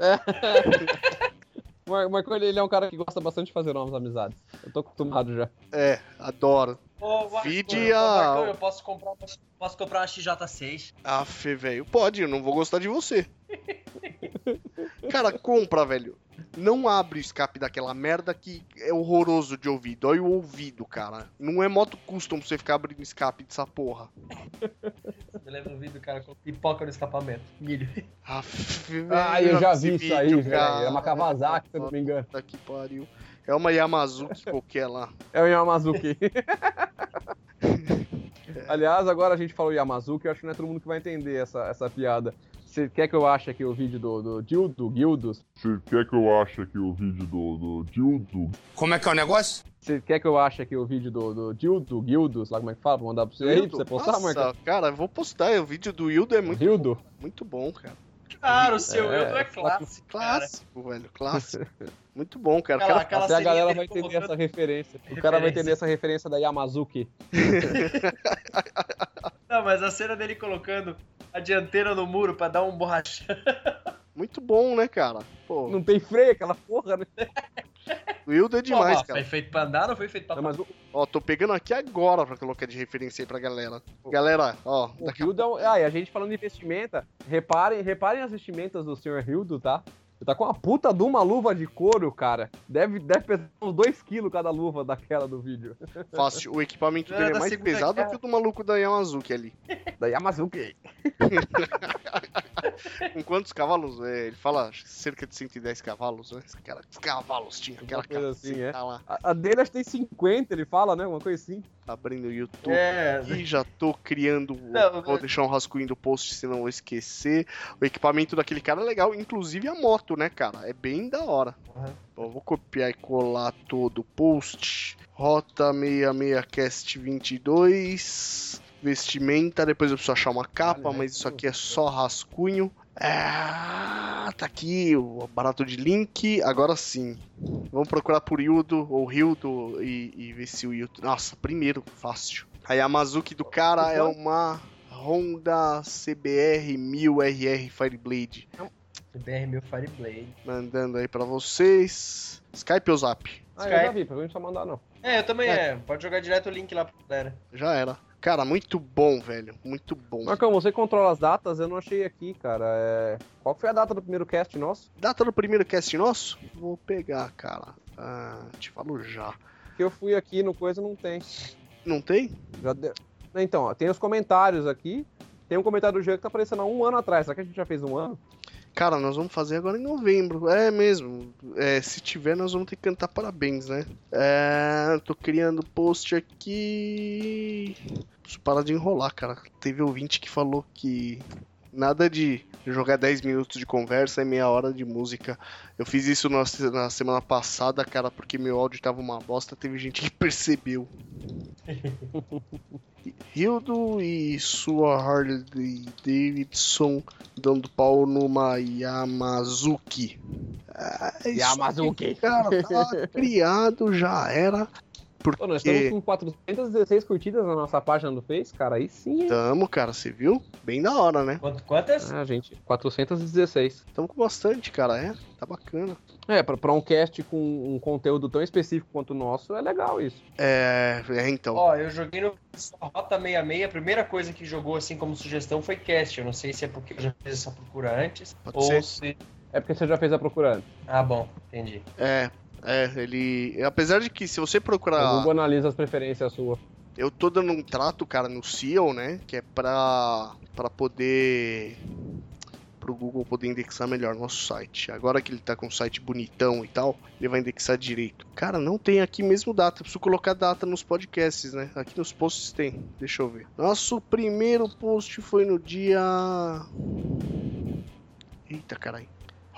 O [LAUGHS] Mar- Marco, ele é um cara que gosta bastante de fazer novas amizades. Eu tô acostumado já. É, adoro. Ô, Marco, Vide a- Marcão, eu posso comprar, uma- posso comprar uma XJ6. Aff, velho. Pode, eu não vou gostar de você. [LAUGHS] Cara, compra, velho. Não abre o escape daquela merda que é horroroso de ouvir. Dói o ouvido, cara. Não é moto custom pra você ficar abrindo escape dessa porra. Você leva no vídeo, cara, com pipoca no escapamento. Milho. Aff, Ah, eu já vi isso aí, vídeo, velho. É uma. Kawasaki, se eu não me engano. Puta que pariu. É uma Yamazuki qualquer lá. É o Yamazuki. [LAUGHS] Aliás, agora a gente falou Yamazuki, eu acho que não é todo mundo que vai entender essa, essa piada. Você quer que eu ache aqui o vídeo do, do Dildo, Guildos? Você quer que eu ache aqui o vídeo do, do Dildo? Como é que é o negócio? Você quer que eu ache aqui o vídeo do, do Dildo, Guildos, lá como é que fala? Vou mandar pra você aí, pra você postar, Nossa, Marcão? cara, eu vou postar. O vídeo do Hildo é muito, Dildo? muito bom, cara. Cara, o seu É, Wildo é clássico, cara. Clássico, velho. Clássico. [LAUGHS] Muito bom, cara. Aquela- Cara, aquela Até a galera vai entender essa referência. O cara vai Referência. entender essa referência da Yamazuki. [LAUGHS] Não, mas a cena dele colocando a dianteira no muro pra dar um borrachão. [LAUGHS] Muito bom, né, cara? Pô, Não tem freio aquela porra, né? o Hildo é demais, Pô, cara. Foi feito pra andar, não foi feito pra Não, mas o, Ó, tô pegando aqui agora pra colocar de referência aí pra galera. Galera, ó, o daqui Hildo é um... Ah, e a gente falando de vestimenta, reparem, reparem as vestimentas do Sr. Hildo, tá? Ele tá com uma puta de uma luva de couro, cara. Deve, deve pesar uns 2kg cada luva daquela do vídeo. [LAUGHS] fácil. O equipamento É, dele é mais pesado Guerra. que o do maluco da Yamazuki ali. Da Yamazuki. [LAUGHS] Com quantos cavalos? É, ele fala cerca de 110 cavalos, né? Cara, que cavalos tinha aquela coisa assim, é. lá. A, a dele acho que tem 50, ele fala, né? Uma coisa assim. Abrindo o YouTube. É, E já tô criando. Não, vou deixar um rascunho do post, senão vou esquecer. O equipamento daquele cara é legal, inclusive a moto, né, cara? É bem da hora. Uhum. Bom, vou copiar e colar todo o post. Rota 66cast 22. Vestimenta, depois eu preciso achar uma capa, mas isso aqui é só rascunho. Ah, tá aqui o barato de link. Agora sim. Vamos procurar por Hildo ou Hildo e, e ver se o Hildo. Nossa, primeiro, fácil. A Yamazuki do cara é uma Honda CBR 1000RR Fireblade. BR mil Fireblade. Mandando aí pra vocês. Skype ou Zap? Ah, eu já Skype. vi, pra mim não só mandar não. É, eu também É. é. Pode jogar direto o link lá pra galera. Já era. Cara, muito bom, velho. Muito bom. Marcão, você controla as datas? Eu não achei aqui, cara. É... Qual foi a data do primeiro cast nosso? Data do primeiro cast nosso? Vou pegar, cara. Ah, te falo já. Que eu fui aqui no coisa não tem. Não tem? Já deu... Então, ó, tem os comentários aqui. Tem um comentário do Jean que tá aparecendo há um ano atrás. Será que a gente já fez um ano? Cara, nós vamos fazer agora em novembro. É mesmo. É, se tiver, nós vamos ter que cantar parabéns, né? É, tô criando post aqui. Preciso parar de enrolar, cara. Teve ouvinte que falou que nada de jogar 10 minutos de conversa e meia hora de música. Eu fiz isso na, na semana passada, cara, porque meu áudio tava uma bosta. Teve gente que percebeu. [LAUGHS] Hildo e sua Harley Davidson dando pau numa Yamazuki. Isso Yamazuki. aí, Cara, tá [LAUGHS] criado, já era. Porque Pô, nós estamos com 416 curtidas na nossa página do Face, cara. Aí sim, tamo, cara, você viu? Bem da hora, né? Quanto, quantas? Ah, gente, 416. Tamo com bastante, cara, é? Tá bacana. É, pra, pra um cast com um conteúdo tão específico quanto o nosso, é legal isso. É, é então. Ó, eu joguei no Rota 66, a primeira coisa que jogou assim como sugestão foi cast. Eu não sei se é porque eu já fiz essa procura antes. Pode ou ser. se. É porque você já fez a procura antes. Ah, bom, entendi. É, é, ele. Apesar de que se você O procurar. Google analisa as preferências suas. Eu tô dando um trato, cara, no SEO, né? Que é pra, pra poder. Pro Google poder indexar melhor nosso site. Agora que ele tá com o site bonitão e tal, ele vai indexar direito. Cara, não tem aqui mesmo data. Eu preciso colocar data nos podcasts, né? Aqui nos posts tem. Deixa eu ver. Nosso primeiro post foi no dia. Eita, caralho.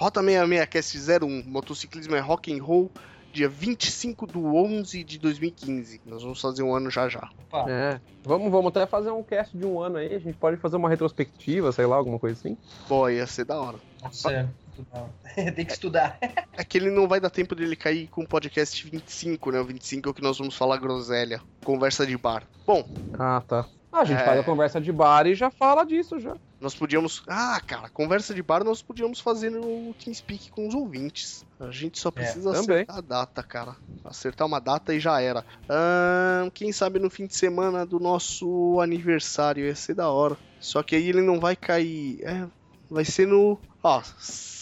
Rota 66 Cast 01. Motociclismo é rock and roll. Dia 25 do 11 de 2015. Nós vamos fazer um ano já já. É. Vamos, vamos até fazer um cast de um ano aí. A gente pode fazer uma retrospectiva, sei lá, alguma coisa assim. Pô, ia ser da hora. nossa, estudar. [LAUGHS] tem que estudar. É que ele não vai dar tempo dele cair com o podcast 25, né? O 25 é o que nós vamos falar groselha. Conversa de bar. Bom, Ah, tá. Ah, a gente É. faz a conversa de bar e já fala disso já. Nós podíamos. Ah, cara, conversa de bar nós podíamos fazer no TeamSpeak com os ouvintes. A gente só precisa também. acertar a data, cara. Acertar uma data e já era. Quem sabe no fim de semana do nosso aniversário ia ser da hora. Só que aí ele não vai cair. É, vai ser no. Ó,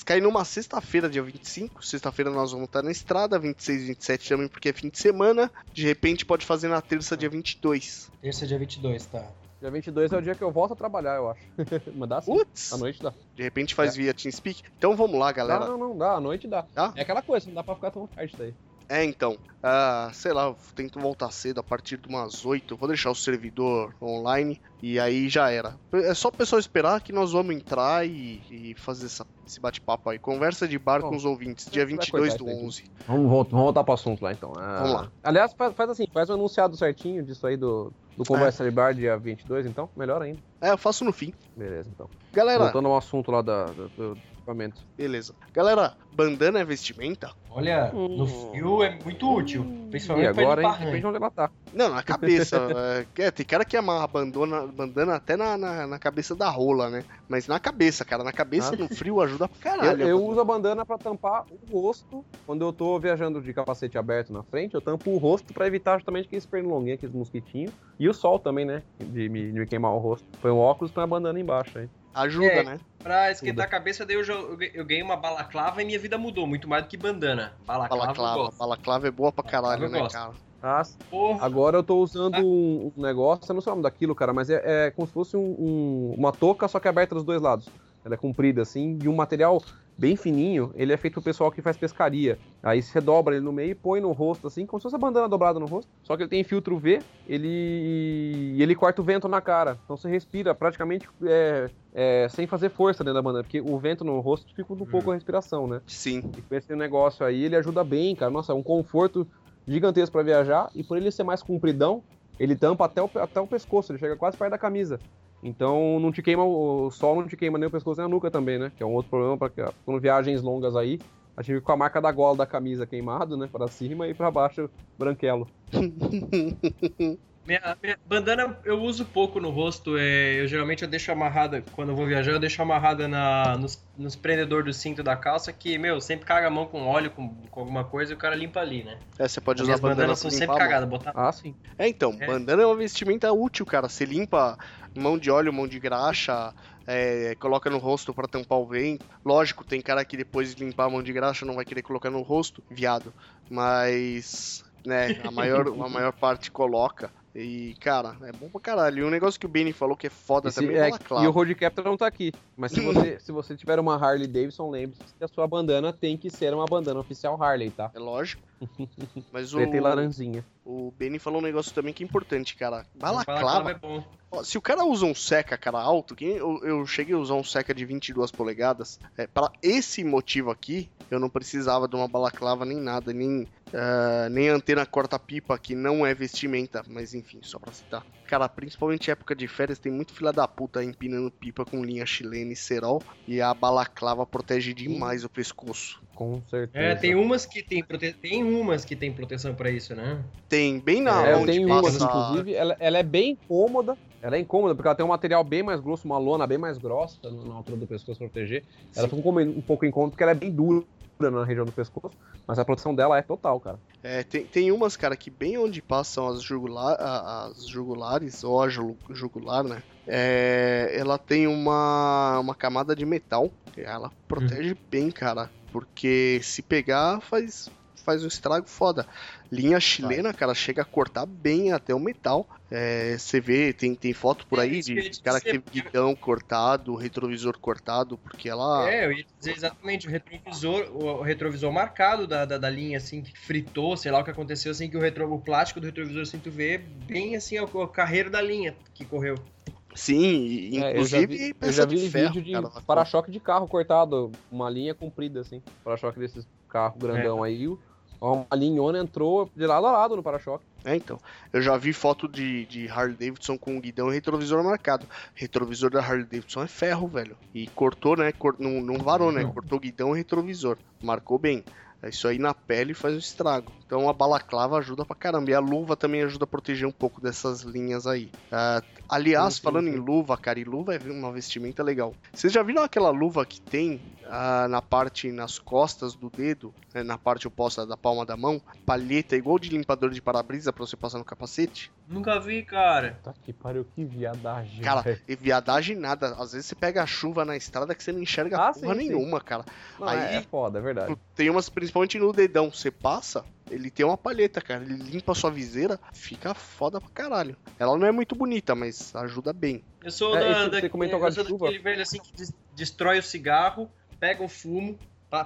cair numa sexta-feira, dia 25. Sexta-feira nós vamos estar na estrada. 26 e 27 também, porque é fim de semana. De repente pode fazer na terça, dia 22. Terça dia 22, tá. Dia 22 é o dia que eu volto a trabalhar, eu acho. [LAUGHS] Mas dá sim. À noite dá. De repente faz via TeamSpeak. Então vamos lá, galera. Não, não, não, dá. À noite dá. Tá? É aquela coisa, não dá pra ficar tão tarde daí. É, então. ah, sei lá, eu tento voltar cedo a partir de umas 8. Eu vou deixar o servidor online e aí já era. É só o pessoal esperar que nós vamos entrar e, e fazer essa- esse bate-papo aí. Conversa de bar Bom, com os ouvintes, dia vai 22 cortar do isso aí, 11. Vamos, voltar, vamos voltar pro assunto lá então. Ah, Vamos lá. Aliás, faz, faz assim, faz um enunciado certinho disso aí do, do Conversa de Bar dia 22, então. Melhor ainda. É, eu faço no fim. Beleza, então. Galera, Voltando ao assunto lá da, do equipamento. beleza. Galera, bandana é vestimenta? Olha, no Hum. fio é muito útil. E Principalmente pra agora, hein? limpar Depende de onde ela tá. Não, na cabeça. é, [LAUGHS] é, tem cara que amarra bandana, bandana até na, na, na cabeça da rola, né? Mas na cabeça, cara. Na cabeça, Ah. no frio, ajuda pra Eu, caralho. eu uso a bandana pra tampar o rosto quando eu tô viajando de capacete aberto na frente. Eu tampo o rosto pra evitar justamente aqueles pernilonguinhos, aqueles mosquitinhos. E o sol também, né? De me, de me queimar o rosto. Põe um óculos com a bandana embaixo aí. Ajuda, É. né? Pra esquentar a cabeça, daí eu, jo- eu ganhei- uma balaclava e minha vida mudou, muito mais do que bandana. Balaclava, Balaclava. Balaclava é boa pra caralho, né, gosto. cara? Ah, Porra, Agora eu tô usando um, um negócio, eu não sei o nome daquilo, cara, mas é, é como se fosse um- um- uma touca, só que aberta dos dois lados. Ela é comprida, assim, de um material bem fininho. Ele é feito pro pessoal que faz pescaria. Aí você dobra ele no meio e põe no rosto, assim, como se fosse a bandana dobrada no rosto. Só que ele tem filtro V, ele e ele corta o vento na cara. Então você respira praticamente é, é, sem fazer força dentro da bandana, porque o vento no rosto dificulta um pouco a respiração, né? Sim. E com esse negócio aí, ele ajuda bem, cara. Nossa, é um conforto gigantesco pra viajar. E por ele ser mais compridão, ele tampa até o, até o pescoço, ele chega quase perto da camisa. Então não te queima o sol, não te queima nem o pescoço nem a nuca também, né? Que é um outro problema para quando viagens longas aí. A gente fica com a marca da gola da camisa queimado, né? Pra cima e pra baixo branquelo. [LAUGHS] Minha, minha bandana eu uso pouco no rosto. É, eu geralmente eu deixo amarrada, quando eu vou viajar, eu deixo amarrada na, nos, nos prendedores do cinto da calça, que, meu, sempre caga a mão com óleo, com, com alguma coisa e o cara limpa ali, né? É, você pode usar bandana bandanas são sempre cagadas. Botar... Ah, sim. É, então, É. bandana é uma vestimenta útil, cara. Você limpa mão de óleo, mão de graxa, é, coloca no rosto pra tampar o vento. Lógico, tem cara que depois de limpar a mão de graxa não vai querer colocar no rosto, viado. Mas, né, a maior, a maior [LAUGHS] parte coloca. E, cara, é bom pra caralho. E um negócio que o Benny falou que é foda E, se- também é, é e o. Road Captor não tá aqui. Mas se [LAUGHS] você, se você tiver uma Harley Davidson, lembre-se que a sua bandana tem que ser uma bandana oficial Harley, tá? É lógico. [LAUGHS] Mas o, Preta e laranjinha. o Benny falou um negócio também que é importante, cara. Balaclava Balaclava é bom. Ó, Se o cara usa um seca, cara, alto, que eu, eu cheguei a usar um seca de 22 polegadas, é, para esse motivo aqui, eu não precisava de uma balaclava nem nada, nem, ah, nem antena corta-pipa, que não é vestimenta, mas enfim, só pra citar. Cara, principalmente época de férias, tem muito filha da puta empinando pipa com linha chilena e cerol, e a balaclava protege demais o pescoço. Com certeza. É, tem umas que tem, prote... tem umas que tem proteção pra isso, né? Tem bem na É, onde uma, passa... inclusive, ela, ela é bem cômoda. Ela é incômoda, porque ela tem um material bem mais grosso, uma lona bem mais grossa na altura do pescoço pra proteger. Ela Sim. fica um, um pouco incômoda porque ela é bem dura na região do pescoço, mas a proteção dela é total, cara. É, tem, tem umas, cara, que bem onde passam as, jugular, a- as jugulares, ou a ju- jugular, né? É, ela tem uma, uma camada de metal. e Ela protege bem, cara. Porque se pegar, faz, faz um estrago foda. Linha chilena, cara, chega a cortar bem até o metal. É, Você vê, tem, tem foto por É, aí ia de te cara que teve guidão cortado, retrovisor cortado, porque ela. É, eu ia dizer exatamente, o retrovisor, o, retrovisor marcado da, da, da linha, assim, que fritou, sei lá o que aconteceu, assim, que o, retro, o plástico do retrovisor, assim, tu vê bem, assim, o, o carreiro da linha que correu. Sim, e, É, eu já inclusive vi, eu já vi de ferro, vídeo de para-choque de carro cortado, uma linha comprida, assim. Para-choque desses carros grandão aí. o- Uma linhona entrou de lado a lado no para-choque. É, então. Eu já vi foto de, de Harley Davidson com guidão e retrovisor marcado. Retrovisor da Harley Davidson é ferro, velho. E cortou, né? Cor- não, não varou, né? Cortou guidão e retrovisor. Marcou bem. Isso aí na pele faz um estrago. Então a balaclava ajuda pra caramba. E a luva também ajuda a proteger um pouco dessas linhas aí. Ah, aliás, Sim, sim, falando sim. em luva, cara, e luva é uma vestimenta legal. Vocês já viram aquela luva que tem ah, na parte, nas costas do dedo, né, na parte oposta da palma da mão? Palheta igual de limpador de para-brisa pra você passar no capacete? Nunca vi, cara. Tá que pariu, que viadagem. Cara, e viadagem nada. Às vezes você pega a chuva na estrada que você não enxerga Ah, porra sim, sim. nenhuma, cara. Não, aí- é, é foda, é verdade. Tem umas, principalmente no dedão, você passa, ele tem uma palheta, cara. Ele limpa a sua viseira, fica foda pra caralho. Ela não é muito bonita, mas ajuda bem. Eu sou É, da, da, eu sou daquele velho, assim, que des- destrói o cigarro, pega o fumo,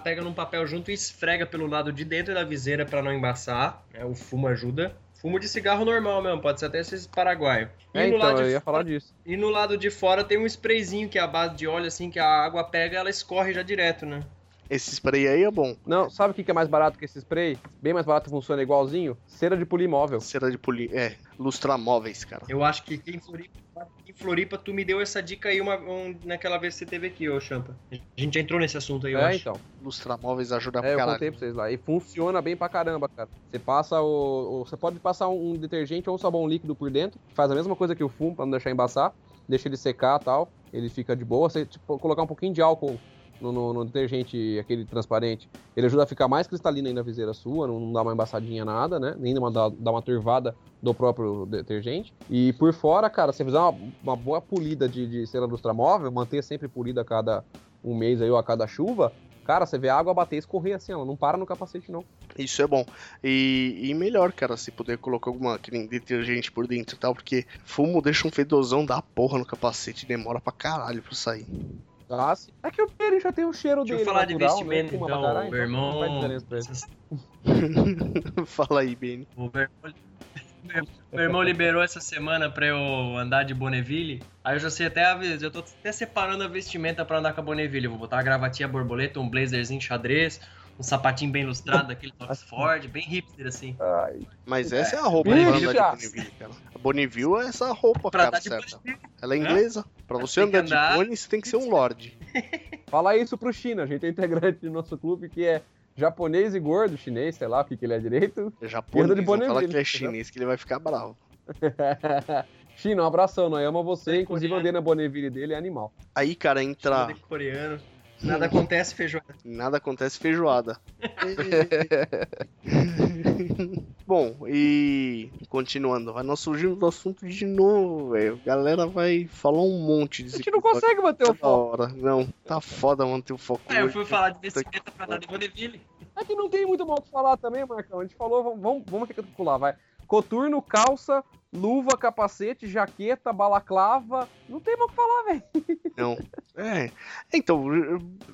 pega num papel junto e esfrega pelo lado de dentro da viseira pra não embaçar. né, o fumo ajuda. Fumo de cigarro normal mesmo, pode ser até esses paraguaio. E É, no então, lado eu de ia fora- falar disso. E no lado de fora tem um sprayzinho que é a base de óleo, assim, que a água pega ela escorre já direto, né? Esse spray aí é bom. Não, sabe o que é mais barato que esse spray? Bem mais barato funciona igualzinho? Cera de polir móvel. Cera de polir. É, lustramóveis, cara. Eu acho que em Floripa, em Floripa tu me deu essa dica aí uma, um- naquela vez que você teve aqui, ô Champa. A gente já entrou nesse assunto aí, eu É, acho. então. Lustramóveis ajuda É, pra eu caralho. contei pra vocês lá. E funciona bem pra caramba, cara. Você passa o. o- você pode passar um detergente ou um sabão líquido por dentro, faz a mesma coisa que o fumo pra não deixar embaçar, deixa ele secar e tal. Ele fica de boa. Você tipo, colocar um pouquinho de álcool no, detergente, aquele transparente, ele ajuda a ficar mais cristalino aí na viseira sua, não, não dá uma embaçadinha nada, né? Nem uma, dá, uma turvada do próprio detergente. E por fora, cara, você fizer uma, uma boa polida de, de cera lustramóvel, manter sempre polida a cada um mês aí ou a cada chuva, Cara, você vê a água bater e escorrer assim, ela não para no capacete, não. Isso é bom. E, e melhor, cara, se puder colocar alguma detergente por dentro e tal, porque fumo deixa um fedozão da porra no capacete, demora pra caralho pra sair. É que o ele já tem o cheiro Deixa dele. eu falar de natural, vestimenta, né? Fuma então, meu então não faz irmão. diferença pra ele. essas- [LAUGHS] Fala aí, Benny. O meu irmão, meu irmão liberou essa semana pra eu andar de Bonneville. Aí eu já sei até a vez, eu tô até separando a vestimenta pra andar com a Bonneville. Eu vou botar uma gravatinha borboleta, um blazerzinho xadrez, um sapatinho bem lustrado, aquele Oxford, bem hipster assim. Ai, Mas É. essa é a roupa Ih, pra andar de. Bonneville, cara. A Bonneville é essa roupa, Pra cara, andar de certa. Bonneville. Ela é inglesa. Pra você que andar de andar- Bonnie, você tem que ser um lord. [LAUGHS] Fala isso pro China, a gente é integrante do nosso clube que é japonês e gordo, chinês, sei lá o que, que ele é direito. É japonês, Anda de não fala Bonneville, que é chinês que ele vai ficar bravo. [LAUGHS] China, um abração, nós ama você, Oi, inclusive coreano. andei na Bonneville dele, é animal. Aí, cara, entra. Coreano. Nada acontece, feijoada. Nada acontece feijoada. [LAUGHS] Bom, e continuando, vai nós surgimos do assunto de novo, velho. A galera vai falar um monte A desse gente não consegue manter o foco. hora. Não, tá foda manter o foco. É, eu hoje. fui falar de vestimenta pra nada em Bonneville. É que não tem muito mal o que falar também, Marcão. A gente falou, vamos, vamos, vamos recapitular, vai. Coturno, calça, luva, capacete, jaqueta, balaclava. Não tem mal o que falar, velho. Não. [LAUGHS] É. Então,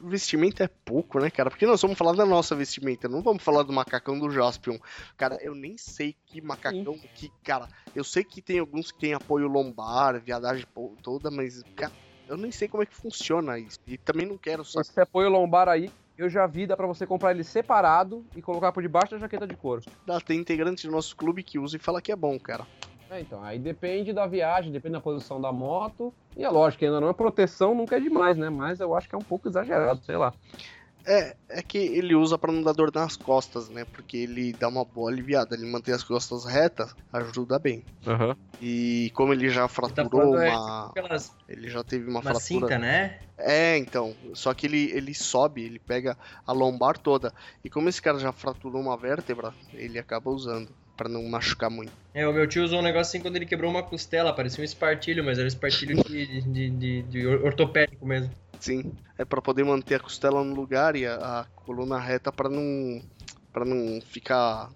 vestimenta é pouco, né, cara? Porque nós vamos falar da nossa vestimenta, não vamos falar do macacão do Jaspion. Cara, eu nem sei que macacão que. Cara, eu sei que tem alguns que tem apoio lombar, viadagem toda, mas, cara, eu nem sei como é que funciona isso. E também não quero só. Esse apoio lombar aí, eu já vi, dá pra você comprar ele separado e colocar por debaixo da jaqueta de couro. Tem integrante do nosso clube que usa e fala que é bom, cara. É, então, aí depende da viagem, depende da posição da moto. E é lógico, ainda não é proteção, nunca é demais, né? Mas eu acho que é um pouco exagerado, sei lá. É, é que ele usa pra não dar dor nas costas, né? Porque ele dá uma boa aliviada, ele mantém as costas retas, ajuda bem. Aham. E como ele já Tá fraturou é, uma. Aquelas, Ele já teve uma, uma fratura. cinta, né? É, então. Só que ele, ele sobe, ele pega a lombar toda. E como esse cara já fraturou uma vértebra, ele acaba usando. Pra não machucar muito. É, o meu tio usou um negócio assim quando ele quebrou uma costela, parecia um espartilho, mas era um espartilho de, de, de, de ortopédico mesmo. Sim. É pra poder manter a costela no lugar e a, a coluna reta pra não. para não ficar.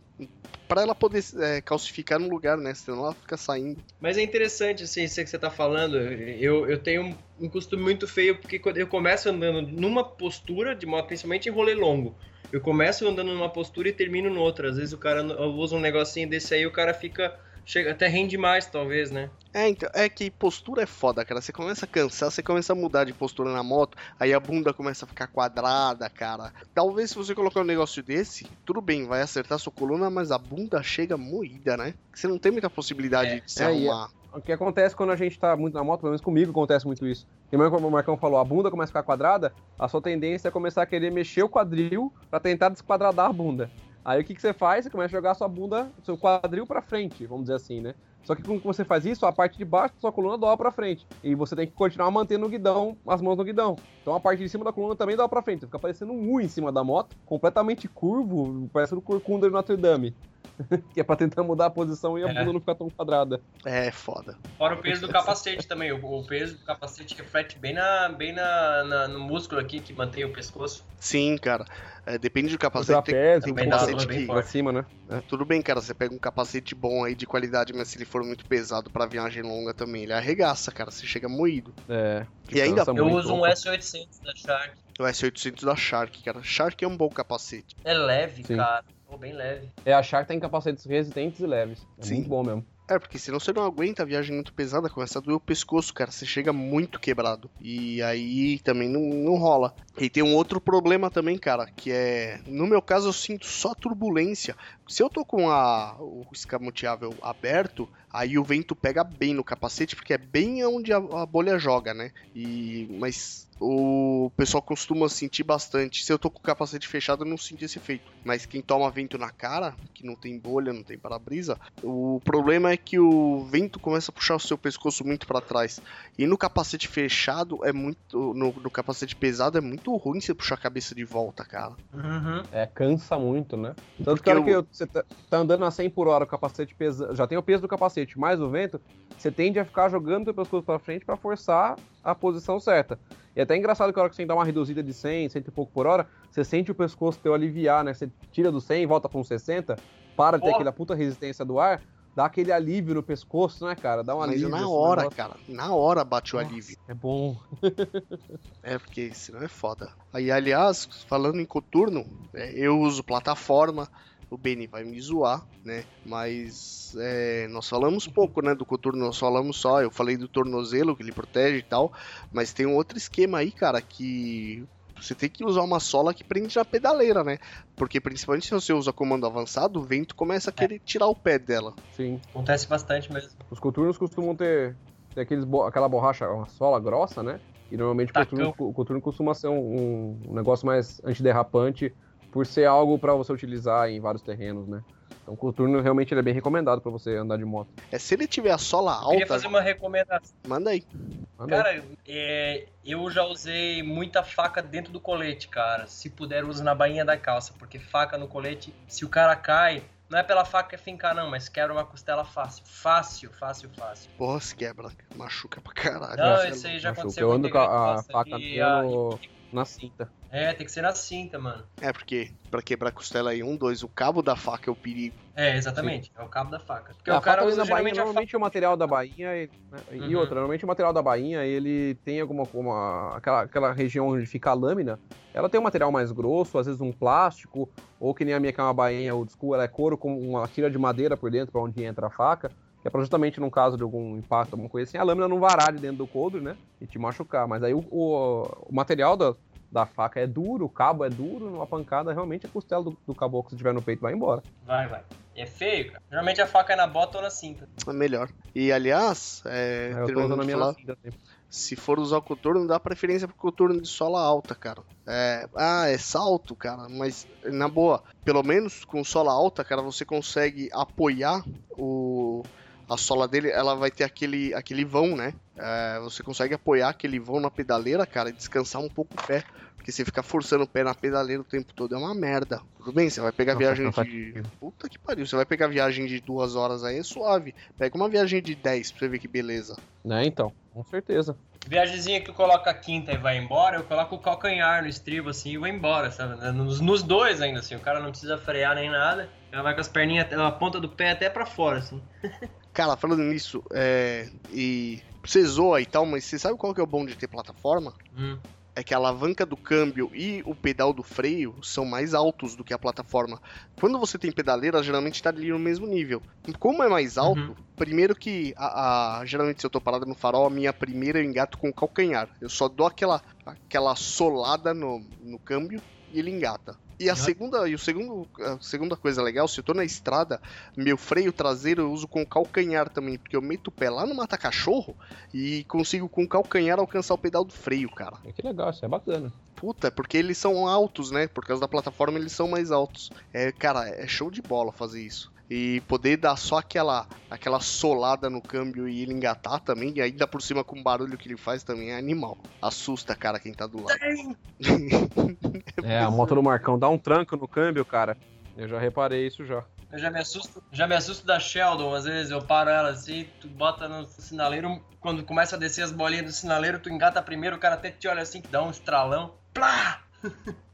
Pra ela poder é, calcificar no lugar, né? Senão ela fica saindo. Mas é interessante, assim, isso que você tá falando. Eu, eu tenho um, um costume muito feio, porque quando eu começo andando numa postura de moto, principalmente em rolê longo. Eu começo andando numa postura e termino noutra. Às vezes o cara usa um negocinho desse aí, o cara fica. Chega, até rende mais, talvez, né? É, então, é que postura é foda, cara. Você começa a cansar, você começa a mudar de postura na moto, aí a bunda começa a ficar quadrada, cara. Talvez se você colocar um negócio desse, tudo bem, vai acertar sua coluna, mas a bunda chega moída, né? Você não tem muita possibilidade É. de se É, e arrumar. O que acontece quando a gente tá muito na moto, pelo menos comigo acontece muito isso. E mesmo como o Marcão falou, a bunda começa a ficar quadrada, a sua tendência é começar a querer mexer o quadril pra tentar desquadradar a bunda. Aí o que, que você faz? Você começa a jogar sua bunda, seu quadril pra frente, vamos dizer assim, né? Só que quando você faz isso, a parte de baixo da sua coluna dobra pra frente. E você tem que continuar mantendo o guidão, as mãos no guidão. Então a parte de cima da coluna também dobra pra frente. Você fica parecendo um U em cima da moto, completamente curvo, parecendo o corcunda de Notre Dame. [LAUGHS] que é pra tentar mudar a posição e a É. bunda não ficar tão quadrada. É foda. Fora o peso do capacete também. O, o peso do capacete reflete bem, na, bem na, na- no músculo aqui que mantém o pescoço. Sim, cara. É, depende do O capacete. Tem, trapézio, tem dá capacete bem que. pra cima, né? É. Tudo bem, cara. Você pega um capacete bom aí de qualidade, mas se ele for muito pesado pra viagem longa também, ele arregaça, cara. Você chega moído. É. E ainda Eu muito. uso um S800 da Shark. o S800 da Shark, cara. Shark é um bom capacete. É leve, Sim. cara. Pô, bem leve. É, a Shark tem capacetes resistentes e leves. É Sim. muito bom mesmo. É, porque senão você não aguenta a viagem muito pesada, começa a doer o pescoço, cara. Você chega muito quebrado. E aí também não, não rola. E tem um outro problema também, cara, que é. No meu caso, eu sinto só turbulência. Se eu tô com a, o escamoteável aberto, aí o vento pega bem no capacete, porque é bem onde a, a bolha joga, né? E. Mas. O pessoal costuma sentir bastante. Se eu tô com o capacete fechado, eu não sinto esse efeito. Mas quem toma vento na cara, que não tem bolha, não tem para-brisa, o problema é que o vento começa a puxar o seu pescoço muito para trás. E no capacete fechado é muito. No, no capacete pesado é muito ruim você puxar a cabeça de volta, cara. Uhum. É, cansa muito, né? Tanto Porque que eu- que eu- você tá, tá andando a 100 por hora, o capacete pesa, já tem o peso do capacete, mais o vento, você tende a ficar jogando o pescoço pra frente pra forçar a posição certa. E é até engraçado que a hora que você dá uma reduzida de 100, 100 e pouco por hora, você sente o pescoço teu aliviar, né? Você tira do 100 e volta pra um 60, para de ter aquela puta resistência do ar, dá aquele alívio no pescoço, né, cara? Dá um Mas alívio. na esse hora, negócio. cara, na hora bate o Nossa, alívio. É bom. [LAUGHS] É, porque senão é foda. Aí, aliás, falando em coturno, é, eu uso plataforma. O Benny vai me zoar, né? Mas é, nós falamos pouco, né? Do coturno, nós falamos só. Eu falei do tornozelo, que ele protege e tal. Mas tem um outro esquema aí, cara, que você tem que usar uma sola que prende na pedaleira, né? Porque principalmente se você usa comando avançado, o vento começa a querer tirar o pé dela. Sim. Acontece bastante mesmo. Os coturnos costumam ter, ter aqueles, bo- aquela borracha, uma sola grossa, né? E normalmente o coturno, o coturno costuma ser um, um negócio mais antiderrapante por ser algo para você utilizar em vários terrenos, né? Então o coturno realmente ele é bem recomendado pra você andar de moto. É, se ele tiver a sola Eu queria alta, fazer uma recomendação. manda aí. Anda aí. Cara, é, eu já usei muita faca dentro do colete, cara. Se puder, use na bainha da calça, porque faca no colete, se o cara cai, não é pela faca que é fincar, não, mas quebra uma costela fácil. Fácil, fácil, fácil. Porra, se quebra. Machuca pra caralho. Não, isso aí já Machuca. aconteceu Eu ando com a, a faca e no- na cinta. É, tem que ser na cinta, mano. É, porque pra quebrar costela aí, um, dois, o cabo da faca é o perigo. É, exatamente. É o cabo da faca. Porque a o cara usa na bainha, a normalmente o material da bainha ele- né, e Uhum. outra, normalmente o material da bainha ele tem alguma uma, aquela, aquela região onde fica a lâmina, ela tem um material mais grosso, às vezes um plástico, ou que nem a minha que é uma bainha old school, ela é couro com uma tira de madeira por dentro para onde entra a faca, que é pra justamente num caso de algum impacto, alguma coisa assim, a lâmina não varar de dentro do coldre, né, e te machucar, mas aí o, o, o material da, da faca é duro, o cabo é duro, numa pancada realmente a costela do, do caboclo que tiver no peito vai embora. Vai, vai. É feio, cara. Geralmente a faca é na bota ou na cinta. É melhor. E aliás, é, eu tô terminando usando a minha falar, cinta sempre. se for usar o coturno, dá preferência pro coturno de sola alta, cara. É, ah, é salto, cara, mas na boa, pelo menos com sola alta, cara, você consegue apoiar o a sola dele, ela vai ter aquele aquele vão, né? É, você consegue apoiar aquele vão na pedaleira, cara, e descansar um pouco o pé. Porque você ficar forçando o pé na pedaleira o tempo todo é uma merda. Tudo bem, você vai pegar Nossa, viagem de. Puta que pariu, você vai pegar viagem de duas horas aí, é suave. Pega uma viagem de 10 pra você ver que beleza. Né, então, com certeza. Viagemzinha que coloca a quinta e vai embora, eu coloco o calcanhar no estribo assim e vou embora, sabe? Nos, nos dois ainda, assim. O cara não precisa frear nem nada. Ela vai com as perninhas, até- a ponta do pé até pra fora, assim. [LAUGHS] Cara, falando nisso, é. E. Você zoa e tal, mas você sabe qual que é o bom de ter plataforma? Hum. É que a alavanca do câmbio e o pedal do freio são mais altos do que a plataforma. Quando você tem pedaleira, geralmente tá ali no mesmo nível. Como é mais alto, Uhum. primeiro que a, a- geralmente se eu tô parado no farol, a minha primeira eu engato com o calcanhar. Eu só dou aquela, aquela solada no, no câmbio e ele engata. E a segunda, e o segundo, a segunda coisa legal, se eu tô na estrada, meu freio traseiro eu uso com o calcanhar também, porque eu meto o pé lá no mata-cachorro e consigo com o calcanhar alcançar o pedal do freio, cara. Que legal, isso é bacana. Puta, é porque eles são altos, né? Por causa da plataforma eles são mais altos. É, cara, é show de bola fazer isso. E poder dar só aquela aquela solada no câmbio e ele engatar também, e ainda por cima com o barulho que ele faz também é animal. Assusta, cara, quem tá do lado. [LAUGHS] É, a moto do Marcão dá um tranco no câmbio, cara. Eu já reparei isso já. Eu já me assusto, já me assusto da Sheldon, às vezes eu paro ela assim, tu bota no sinaleiro, quando começa a descer as bolinhas do sinaleiro, tu engata primeiro, o cara até te olha assim, que dá um estralão, plá!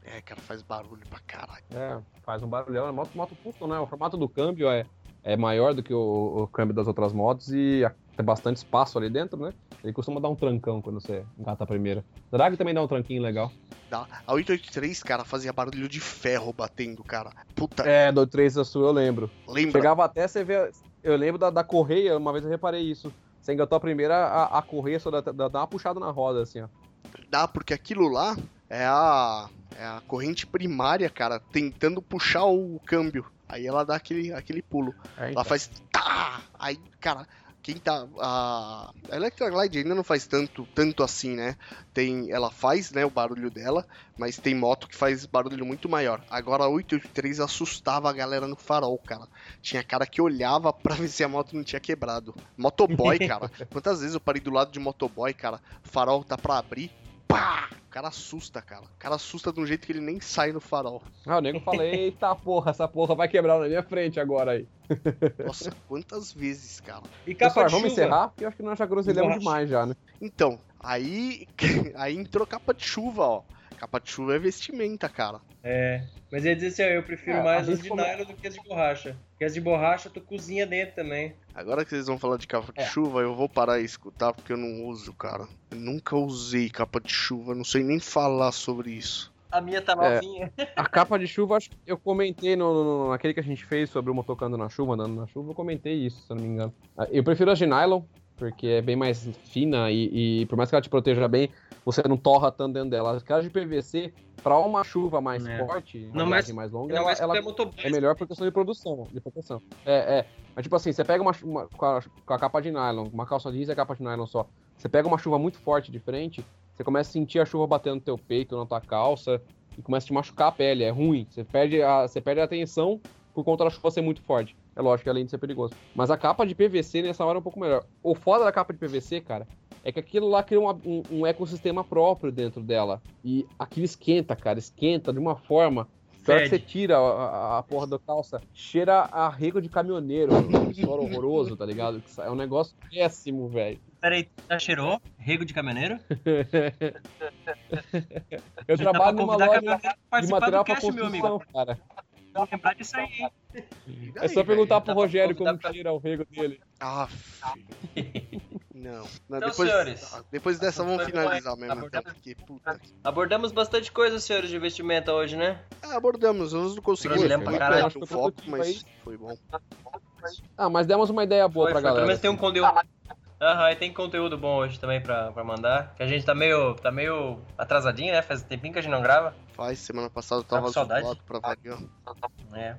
É, cara, faz barulho pra caralho. É, faz um barulhão. A moto, moto custom, né? O formato do câmbio é, é maior do que o, o câmbio das outras motos e a- tem bastante espaço ali dentro, né? Ele costuma dar um trancão quando você engata a primeira. Drag também dá um tranquinho legal. Dá. A 883, cara, fazia barulho de ferro batendo, cara. Puta, É, do 3 da sua eu lembro. lembra? Chegava até você ver. Eu lembro da, da correia, uma vez eu reparei isso. Você engatou a primeira, a, a correia só dá, dá, dá uma puxada na roda, assim, ó. Dá, porque aquilo lá é a, é a corrente primária, cara, tentando puxar o câmbio. Aí ela dá aquele, aquele pulo. Ela então. faz tá! Aí, cara, quem tá. A, a Electra Glide ainda não faz tanto, tanto assim, né? Tem, ela faz, né, o barulho dela, mas tem moto que faz barulho muito maior. Agora a 883 assustava a galera no farol, cara. Tinha cara que olhava pra ver se a moto não tinha quebrado. Motoboy, [LAUGHS] cara. Quantas vezes eu parei do lado de motoboy, cara? O farol tá pra abrir. Pá! O cara assusta, cara. O cara assusta de um jeito que ele nem sai no farol. Ah, o nego fala, eita porra, essa porra vai quebrar na minha frente agora aí. [LAUGHS] Nossa, quantas vezes, cara. E capa Pessoal, de vamos chuva. encerrar, porque eu acho que nós já groselhamos demais já, né? Então, aí, [LAUGHS] aí entrou capa de chuva, ó. Capa de chuva é vestimenta, cara. É, mas eu ia dizer assim, ó, eu prefiro É, a mais gente as de come- nylon do que as de borracha. Porque as de borracha tu cozinha dentro também. Agora que vocês vão falar de capa de É. chuva, eu vou parar e escutar porque eu não uso, cara. Eu nunca usei capa de chuva, não sei nem falar sobre isso. A minha tá É. novinha. A capa de chuva, acho que eu comentei no, no- naquele que a gente fez sobre o motocando na chuva, andando na chuva, eu comentei isso, se eu não me engano. Ah, Eu prefiro as de nylon, porque é bem mais fina e, e por mais que ela te proteja bem, você não torra tanto dentro dela. Aquelas de PVC, pra uma chuva mais É. forte, uma Não, mas- mais longa, Ainda ela, é é melhor por questão de produção, de proteção. É, é. Mas tipo assim, você pega uma, uma- com, a, com a capa de nylon, uma calça jeans e a capa de nylon só. Você pega uma chuva muito forte de frente, você começa a sentir a chuva batendo no teu peito, na tua calça, e começa a te machucar a pele, é ruim. Você perde a, você perde a atenção por conta da chuva ser muito forte. É lógico que além de ser perigoso. Mas a capa de PVC nessa hora é um pouco melhor. O foda da capa de PVC, cara, é que aquilo lá cria uma- um, um ecossistema próprio dentro dela. E aquilo esquenta, cara, esquenta de uma forma. Na hora que você tira a, a- a porra da calça, cheira a rego de caminhoneiro, um soro horroroso, tá ligado? É um negócio péssimo, velho. Peraí, já cheirou? Rego de caminhoneiro? [LAUGHS] Eu Já dá trabalho numa loja de material pra cast, meu amigo. construção, cara. Vou lembrar disso aí, hein? É só perguntar velho? pro Rogério como pra- cheira o rego dele. Ah, [LAUGHS] filho. Não. Não, Então, depois, senhores, ah, depois dessa vamos foi finalizar mesmo, então, abordamos- porque puta. Abordamos bastante coisa, senhores de investimento hoje, né? Ah, abordamos, nós não conseguimos muito pra caralho. o foco, Foi mas foi bom. Ah, mas demos uma ideia boa Foi, pra foi. Pelo galera. menos tem um conteúdo. Aham, e tem conteúdo bom hoje também pra, pra mandar. Que a gente tá meio, tá meio atrasadinho, né? Faz tempinho que a gente não grava. Faz, semana passada eu Tá tava com saudade? zoado pra variar. É.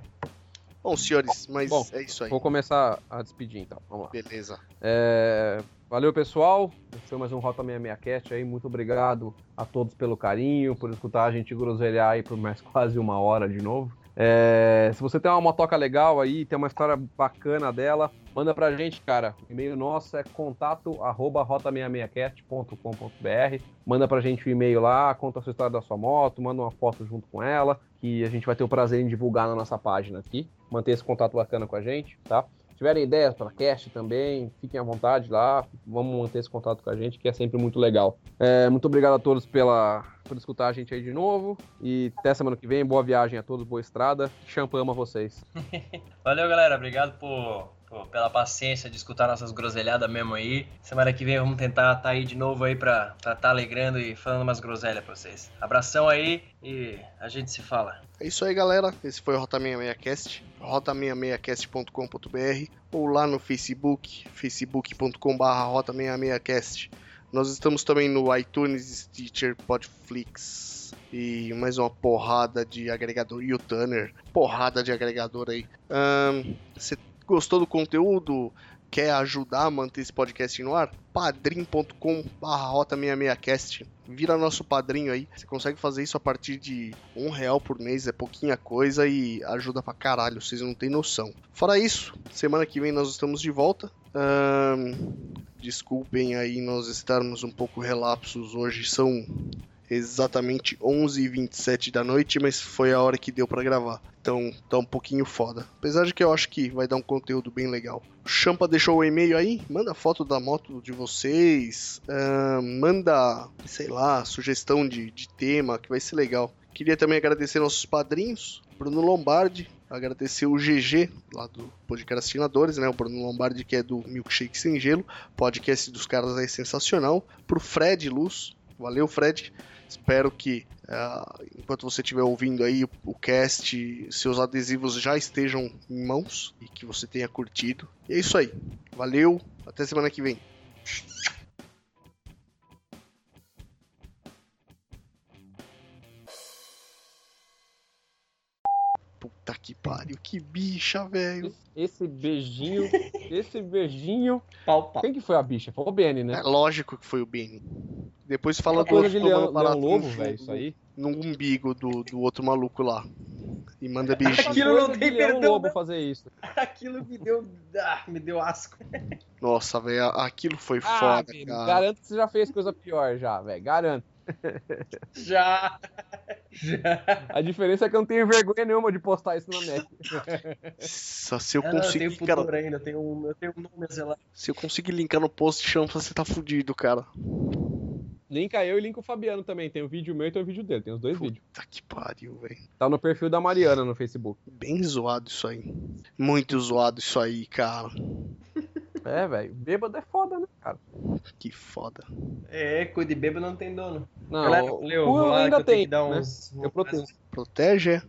Bom, senhores, mas Bom, é isso aí. Vou começar a despedir então. Vamos lá. Beleza. É, Valeu, pessoal. Esse foi mais um Rota 66 Cast aí. Muito obrigado a todos pelo carinho, por escutar a gente groselhar aí por mais [LAUGHS] quase uma hora de novo. É, Se você tem uma motoca legal aí, tem uma história bacana dela, manda pra gente, cara. O e-mail nosso é contato arroba rota66cast.com.br. Manda pra gente o e-mail lá, conta a sua história da sua moto, manda uma foto junto com ela, que a gente vai ter o prazer em divulgar na nossa página aqui. Manter esse contato bacana com a gente, tá? Tiverem ideias para cast também, fiquem à vontade lá. Vamos manter esse contato com a gente, que é sempre muito legal. É, muito obrigado a todos pela, por escutar a gente aí de novo. E até semana que vem. Boa viagem a todos, boa estrada. Champa ama vocês. [LAUGHS] Valeu, galera. Obrigado por, por- pela paciência de escutar nossas groselhadas mesmo aí. Semana que vem vamos tentar estar aí de novo aí pra estar tá alegrando e falando umas groselhas pra vocês. Abração aí e a gente se fala. É isso aí, galera. Esse foi o Rota 66cast, rota66cast.com.br ou lá no Facebook, facebook.com.br rota66cast. Nós estamos também no iTunes, Stitcher, Podflix e mais uma porrada de agregador. E o Tanner, porrada de agregador aí. Você gostou do conteúdo? Quer ajudar a manter esse podcast no ar? padrim.com rota66cast vira nosso padrinho aí. Você consegue fazer isso a partir de um real por mês, é pouquinha coisa e ajuda pra caralho, vocês não têm noção. Fora isso, semana que vem nós estamos de volta. Desculpem aí nós estarmos um pouco relapsos hoje, são exatamente 11h27 da noite, mas foi a hora que deu pra gravar. Então tá um pouquinho foda. Apesar de que eu acho que vai dar um conteúdo bem legal. O Champa deixou o e-mail aí, manda foto da moto de vocês, ahn, manda, sei lá, sugestão de, de tema, que vai ser legal. Queria também agradecer nossos padrinhos, Bruno Lombardi, agradecer o GG, lá do Podcastinadores, né? O Bruno Lombardi, que é do Milkshake Sem Gelo, podcast dos caras aí sensacional. Pro Fred Luz, valeu Fred. Espero que ah, enquanto você estiver ouvindo aí o, o cast, seus adesivos já estejam em mãos e que você tenha curtido. E é isso aí. Valeu, até semana que vem. Puta que pariu, que bicha, velho. Esse beijinho, esse beijinho. Quem que foi a bicha? Foi o Benny, né? É lógico que foi o Benny. Depois fala do outro tomando leão lobo, no- velho, isso aí. no umbigo do, do outro maluco lá. E manda beijinho. Aquilo não tem leão perdão, lobo não. fazer isso. Aquilo me deu. Ah, me deu asco. Nossa, velho, aquilo foi Ah, foda, cara. garanto que você já fez coisa pior já, velho. Garanto. Já. [LAUGHS] Já. A diferença é que eu não tenho vergonha nenhuma de postar isso na net. Nossa, se eu Ah, não, eu conseguir, tenho cara, ainda, eu tenho, um- eu tenho um nome a zelar. se eu conseguir linkar no post, chama você tá fudido, cara. Linka eu e linka o Fabiano também. Tem o vídeo meu e tem o vídeo dele. Tem os dois vídeos. Puta que pariu, velho. Tá no perfil da Mariana no Facebook. Bem zoado isso aí. Muito zoado isso aí, cara. É, velho. Bêbado é foda, né, cara? Que foda. É, cu de bêbado não tem dono. Não, Galera, o valeu, cu ainda eu tem, que dar né? uns. Eu protejo. Protege, é?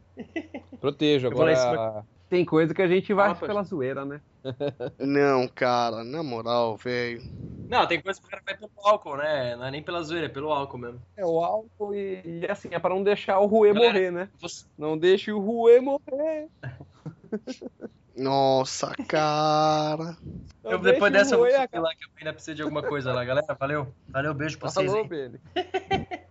Protejo. Eu vou lá em Agora, tem coisa que a gente vai poxa. pela zoeira, né? [LAUGHS] Não, cara, na moral, velho. Não, tem coisa que o cara vai pelo álcool, né? Não é nem pela zoeira, é pelo álcool mesmo. É o álcool e, e assim, é pra não deixar o Rue Galera, morrer, né? Você- Não deixe o Rue morrer. Nossa, [LAUGHS] cara. Não Eu, depois dessa o eu vou subir lá que eu ainda preciso de alguma coisa lá, galera. Valeu. Valeu, beijo pra vocês Falou, aí. Beni.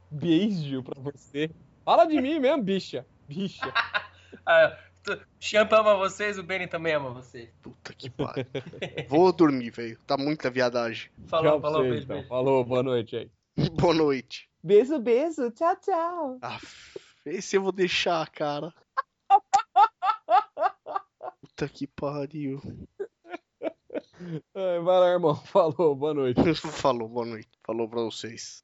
Beijo pra você. Fala de mim mesmo, bicha. Bicha. [LAUGHS] Ah, O Champa ama vocês, o Benny também ama vocês. Puta que pariu. Vou dormir, velho. Tá muita viadagem. Falou, Tchau falou, vocês, beijo, então. beijo. Falou, boa noite aí. [LAUGHS] Boa noite. Beijo, beijo. Tchau, tchau. Ah, esse eu vou deixar, cara. Puta que pariu. Ai, vai lá, irmão. [LAUGHS] Falou, boa noite. [LAUGHS] Falou, boa noite. Falou pra vocês.